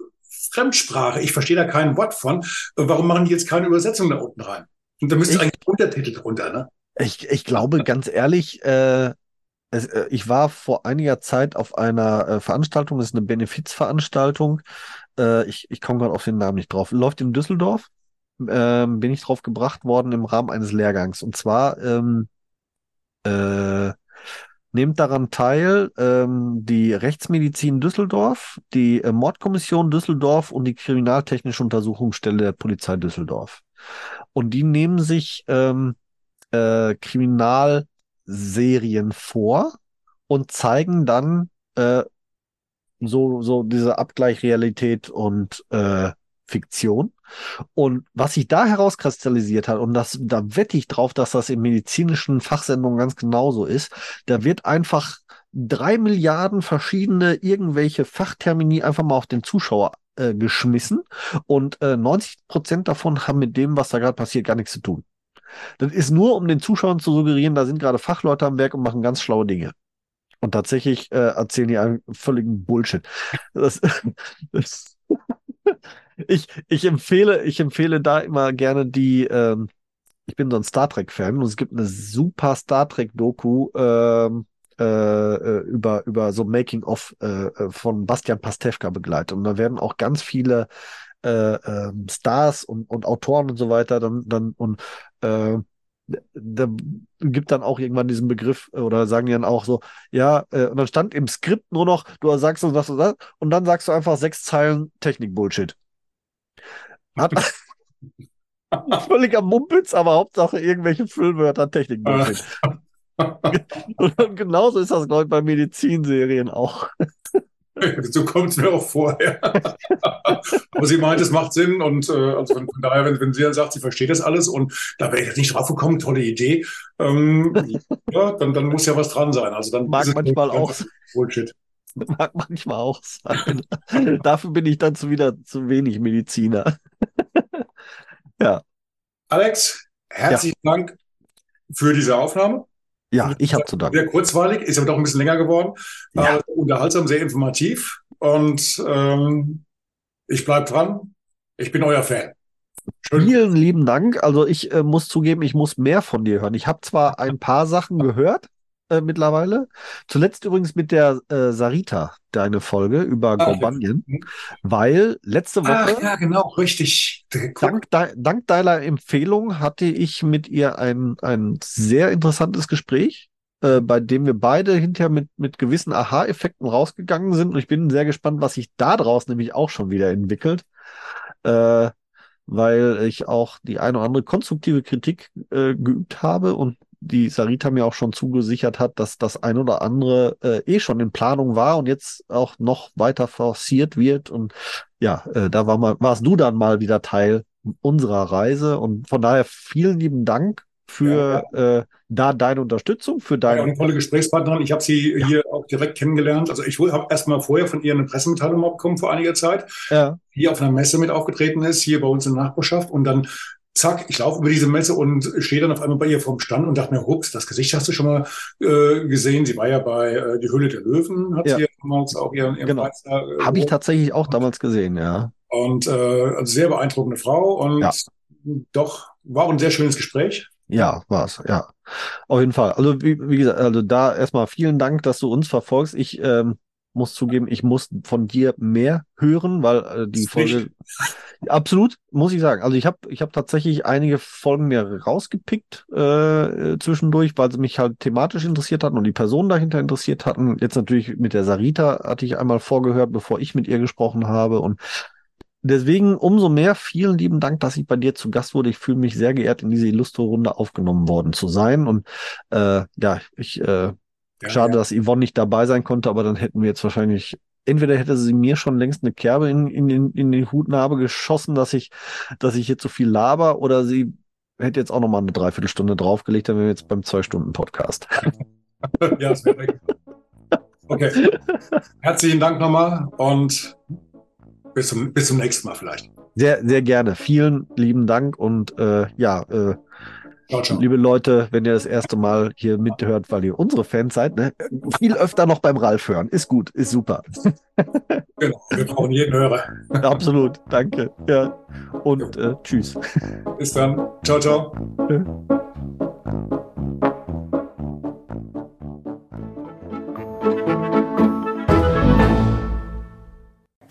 Fremdsprache. Ich verstehe da kein Wort von. Warum machen die jetzt keine Übersetzung da unten rein? Und da müsste eigentlich Untertitel drunter, ne? Ich, ich glaube, ganz ehrlich, äh, es, äh, ich war vor einiger Zeit auf einer äh, Veranstaltung, das ist eine Benefizveranstaltung. Äh, ich ich komme gerade auf den Namen nicht drauf. Läuft in Düsseldorf. Ähm, bin ich drauf gebracht worden im Rahmen eines Lehrgangs. Und zwar ähm, äh, nehmt daran teil ähm, die Rechtsmedizin Düsseldorf, die äh, Mordkommission Düsseldorf und die Kriminaltechnische Untersuchungsstelle der Polizei Düsseldorf. Und die nehmen sich ähm, äh, Kriminalserien vor und zeigen dann äh, so, so diese Abgleich Realität und äh, Fiktion. Und was sich da herauskristallisiert hat, und das, da wette ich drauf, dass das in medizinischen Fachsendungen ganz genauso ist, da wird einfach drei Milliarden verschiedene irgendwelche Fachtermini einfach mal auf den Zuschauer äh, geschmissen und äh, 90 Prozent davon haben mit dem, was da gerade passiert, gar nichts zu tun. Das ist nur, um den Zuschauern zu suggerieren, da sind gerade Fachleute am Werk und machen ganz schlaue Dinge. Und tatsächlich äh, erzählen die einen völligen Bullshit. Das, das ich, ich, empfehle, ich empfehle da immer gerne die, ähm, ich bin so ein Star Trek-Fan und es gibt eine super Star Trek-Doku ähm, äh, äh über, über so Making-of äh, äh, von Bastian Pastewka begleitet. Und da werden auch ganz viele äh, äh, Stars und, und Autoren und so weiter dann, dann und äh, da gibt dann auch irgendwann diesen Begriff oder sagen die dann auch so, ja, äh, und dann stand im Skript nur noch, du sagst so das und das und dann sagst du einfach sechs Zeilen Technik-Bullshit. Hat völliger Mumpitz, aber Hauptsache irgendwelche Füllwörter Technik-Bullshit. und genauso ist das, glaube ich, bei Medizinserien auch. so kommt es mir auch vor. Ja. Aber sie meint, es macht Sinn und äh, also von, von, daher, wenn, wenn sie dann sagt, sie versteht das alles und da wäre ich jetzt nicht drauf gekommen, tolle Idee, ähm, ja, dann, dann muss ja was dran sein. Also dann mag manchmal auch Bullshit. Mag manchmal auch sein. Dafür bin ich dann zu wieder zu wenig Mediziner. ja. Alex, herzlichen ja. Dank für diese Aufnahme. Ja, ich habe zu danken. Sehr kurzweilig, ist aber doch ein bisschen länger geworden. Ja. Äh, unterhaltsam, sehr informativ. Und ähm, ich bleibe dran. Ich bin euer Fan. Schön. Vielen lieben Dank. Also ich äh, muss zugeben, ich muss mehr von dir hören. Ich habe zwar ein paar Sachen gehört, äh, mittlerweile. Zuletzt übrigens mit der äh, Sarita, deine Folge über ah, Gorbanien, ja. weil letzte Woche. Ach, ja, genau, richtig. Dank, de dank deiner Empfehlung hatte ich mit ihr ein, ein sehr interessantes Gespräch, äh, bei dem wir beide hinterher mit, mit gewissen Aha-Effekten rausgegangen sind. Und ich bin sehr gespannt, was sich daraus nämlich auch schon wieder entwickelt. Äh, weil ich auch die eine oder andere konstruktive Kritik äh, geübt habe und die Sarita mir auch schon zugesichert hat, dass das ein oder andere äh, eh schon in Planung war und jetzt auch noch weiter forciert wird. Und ja, äh, da war mal, warst du dann mal wieder Teil unserer Reise. Und von daher vielen lieben Dank für ja, ja. Äh, da deine Unterstützung, für deine. Ja, eine tolle Gesprächspartnerin. Ich habe sie ja. hier auch direkt kennengelernt. Also ich habe erst mal vorher von ihr eine Pressemitteilung bekommen vor einiger Zeit, ja. die auf einer Messe mit aufgetreten ist, hier bei uns in der Nachbarschaft. Und dann zack, ich laufe über diese Messe und stehe dann auf einmal bei ihr vorm Stand und dachte mir, hups, das Gesicht hast du schon mal äh, gesehen. Sie war ja bei äh, Die Höhle der Löwen, hat ja. sie ja damals auch ihren, ihren genau. Äh, Habe ich tatsächlich auch damals gesehen, ja. Und äh, also sehr beeindruckende Frau und ja. doch war ein sehr schönes Gespräch. Ja, war's, ja. Auf jeden Fall. Also wie, wie gesagt, also da erstmal vielen Dank, dass du uns verfolgst. Ich ähm, muss zugeben, ich muss von dir mehr hören, weil äh, die Folge absolut muss ich sagen. Also ich habe ich habe tatsächlich einige Folgen mir rausgepickt äh, zwischendurch, weil sie mich halt thematisch interessiert hatten und die Personen dahinter interessiert hatten. Jetzt natürlich mit der Sarita hatte ich einmal vorgehört, bevor ich mit ihr gesprochen habe und Deswegen umso mehr vielen lieben Dank, dass ich bei dir zu Gast wurde. Ich fühle mich sehr geehrt, in diese Illustre-Runde aufgenommen worden zu sein. Und äh, ja, ich äh, ja, Schade, ja. dass Yvonne nicht dabei sein konnte, aber dann hätten wir jetzt wahrscheinlich, entweder hätte sie mir schon längst eine Kerbe in, in, in, in die Hutnarbe geschossen, dass ich, dass ich jetzt so viel laber, oder sie hätte jetzt auch noch mal eine Dreiviertelstunde draufgelegt, dann wären wir jetzt beim Zwei-Stunden-Podcast. ja, das wäre Okay. Herzlichen Dank nochmal und bis zum, bis zum nächsten Mal vielleicht. Sehr, sehr gerne. Vielen lieben Dank und äh, ja, äh, ciao, ciao. liebe Leute, wenn ihr das erste Mal hier mithört, weil ihr unsere Fans seid, ne, viel öfter noch beim Ralf hören. Ist gut, ist super. Genau, wir brauchen jeden Hörer. Absolut, danke. Ja. Und äh, tschüss. Bis dann. Ciao, ciao.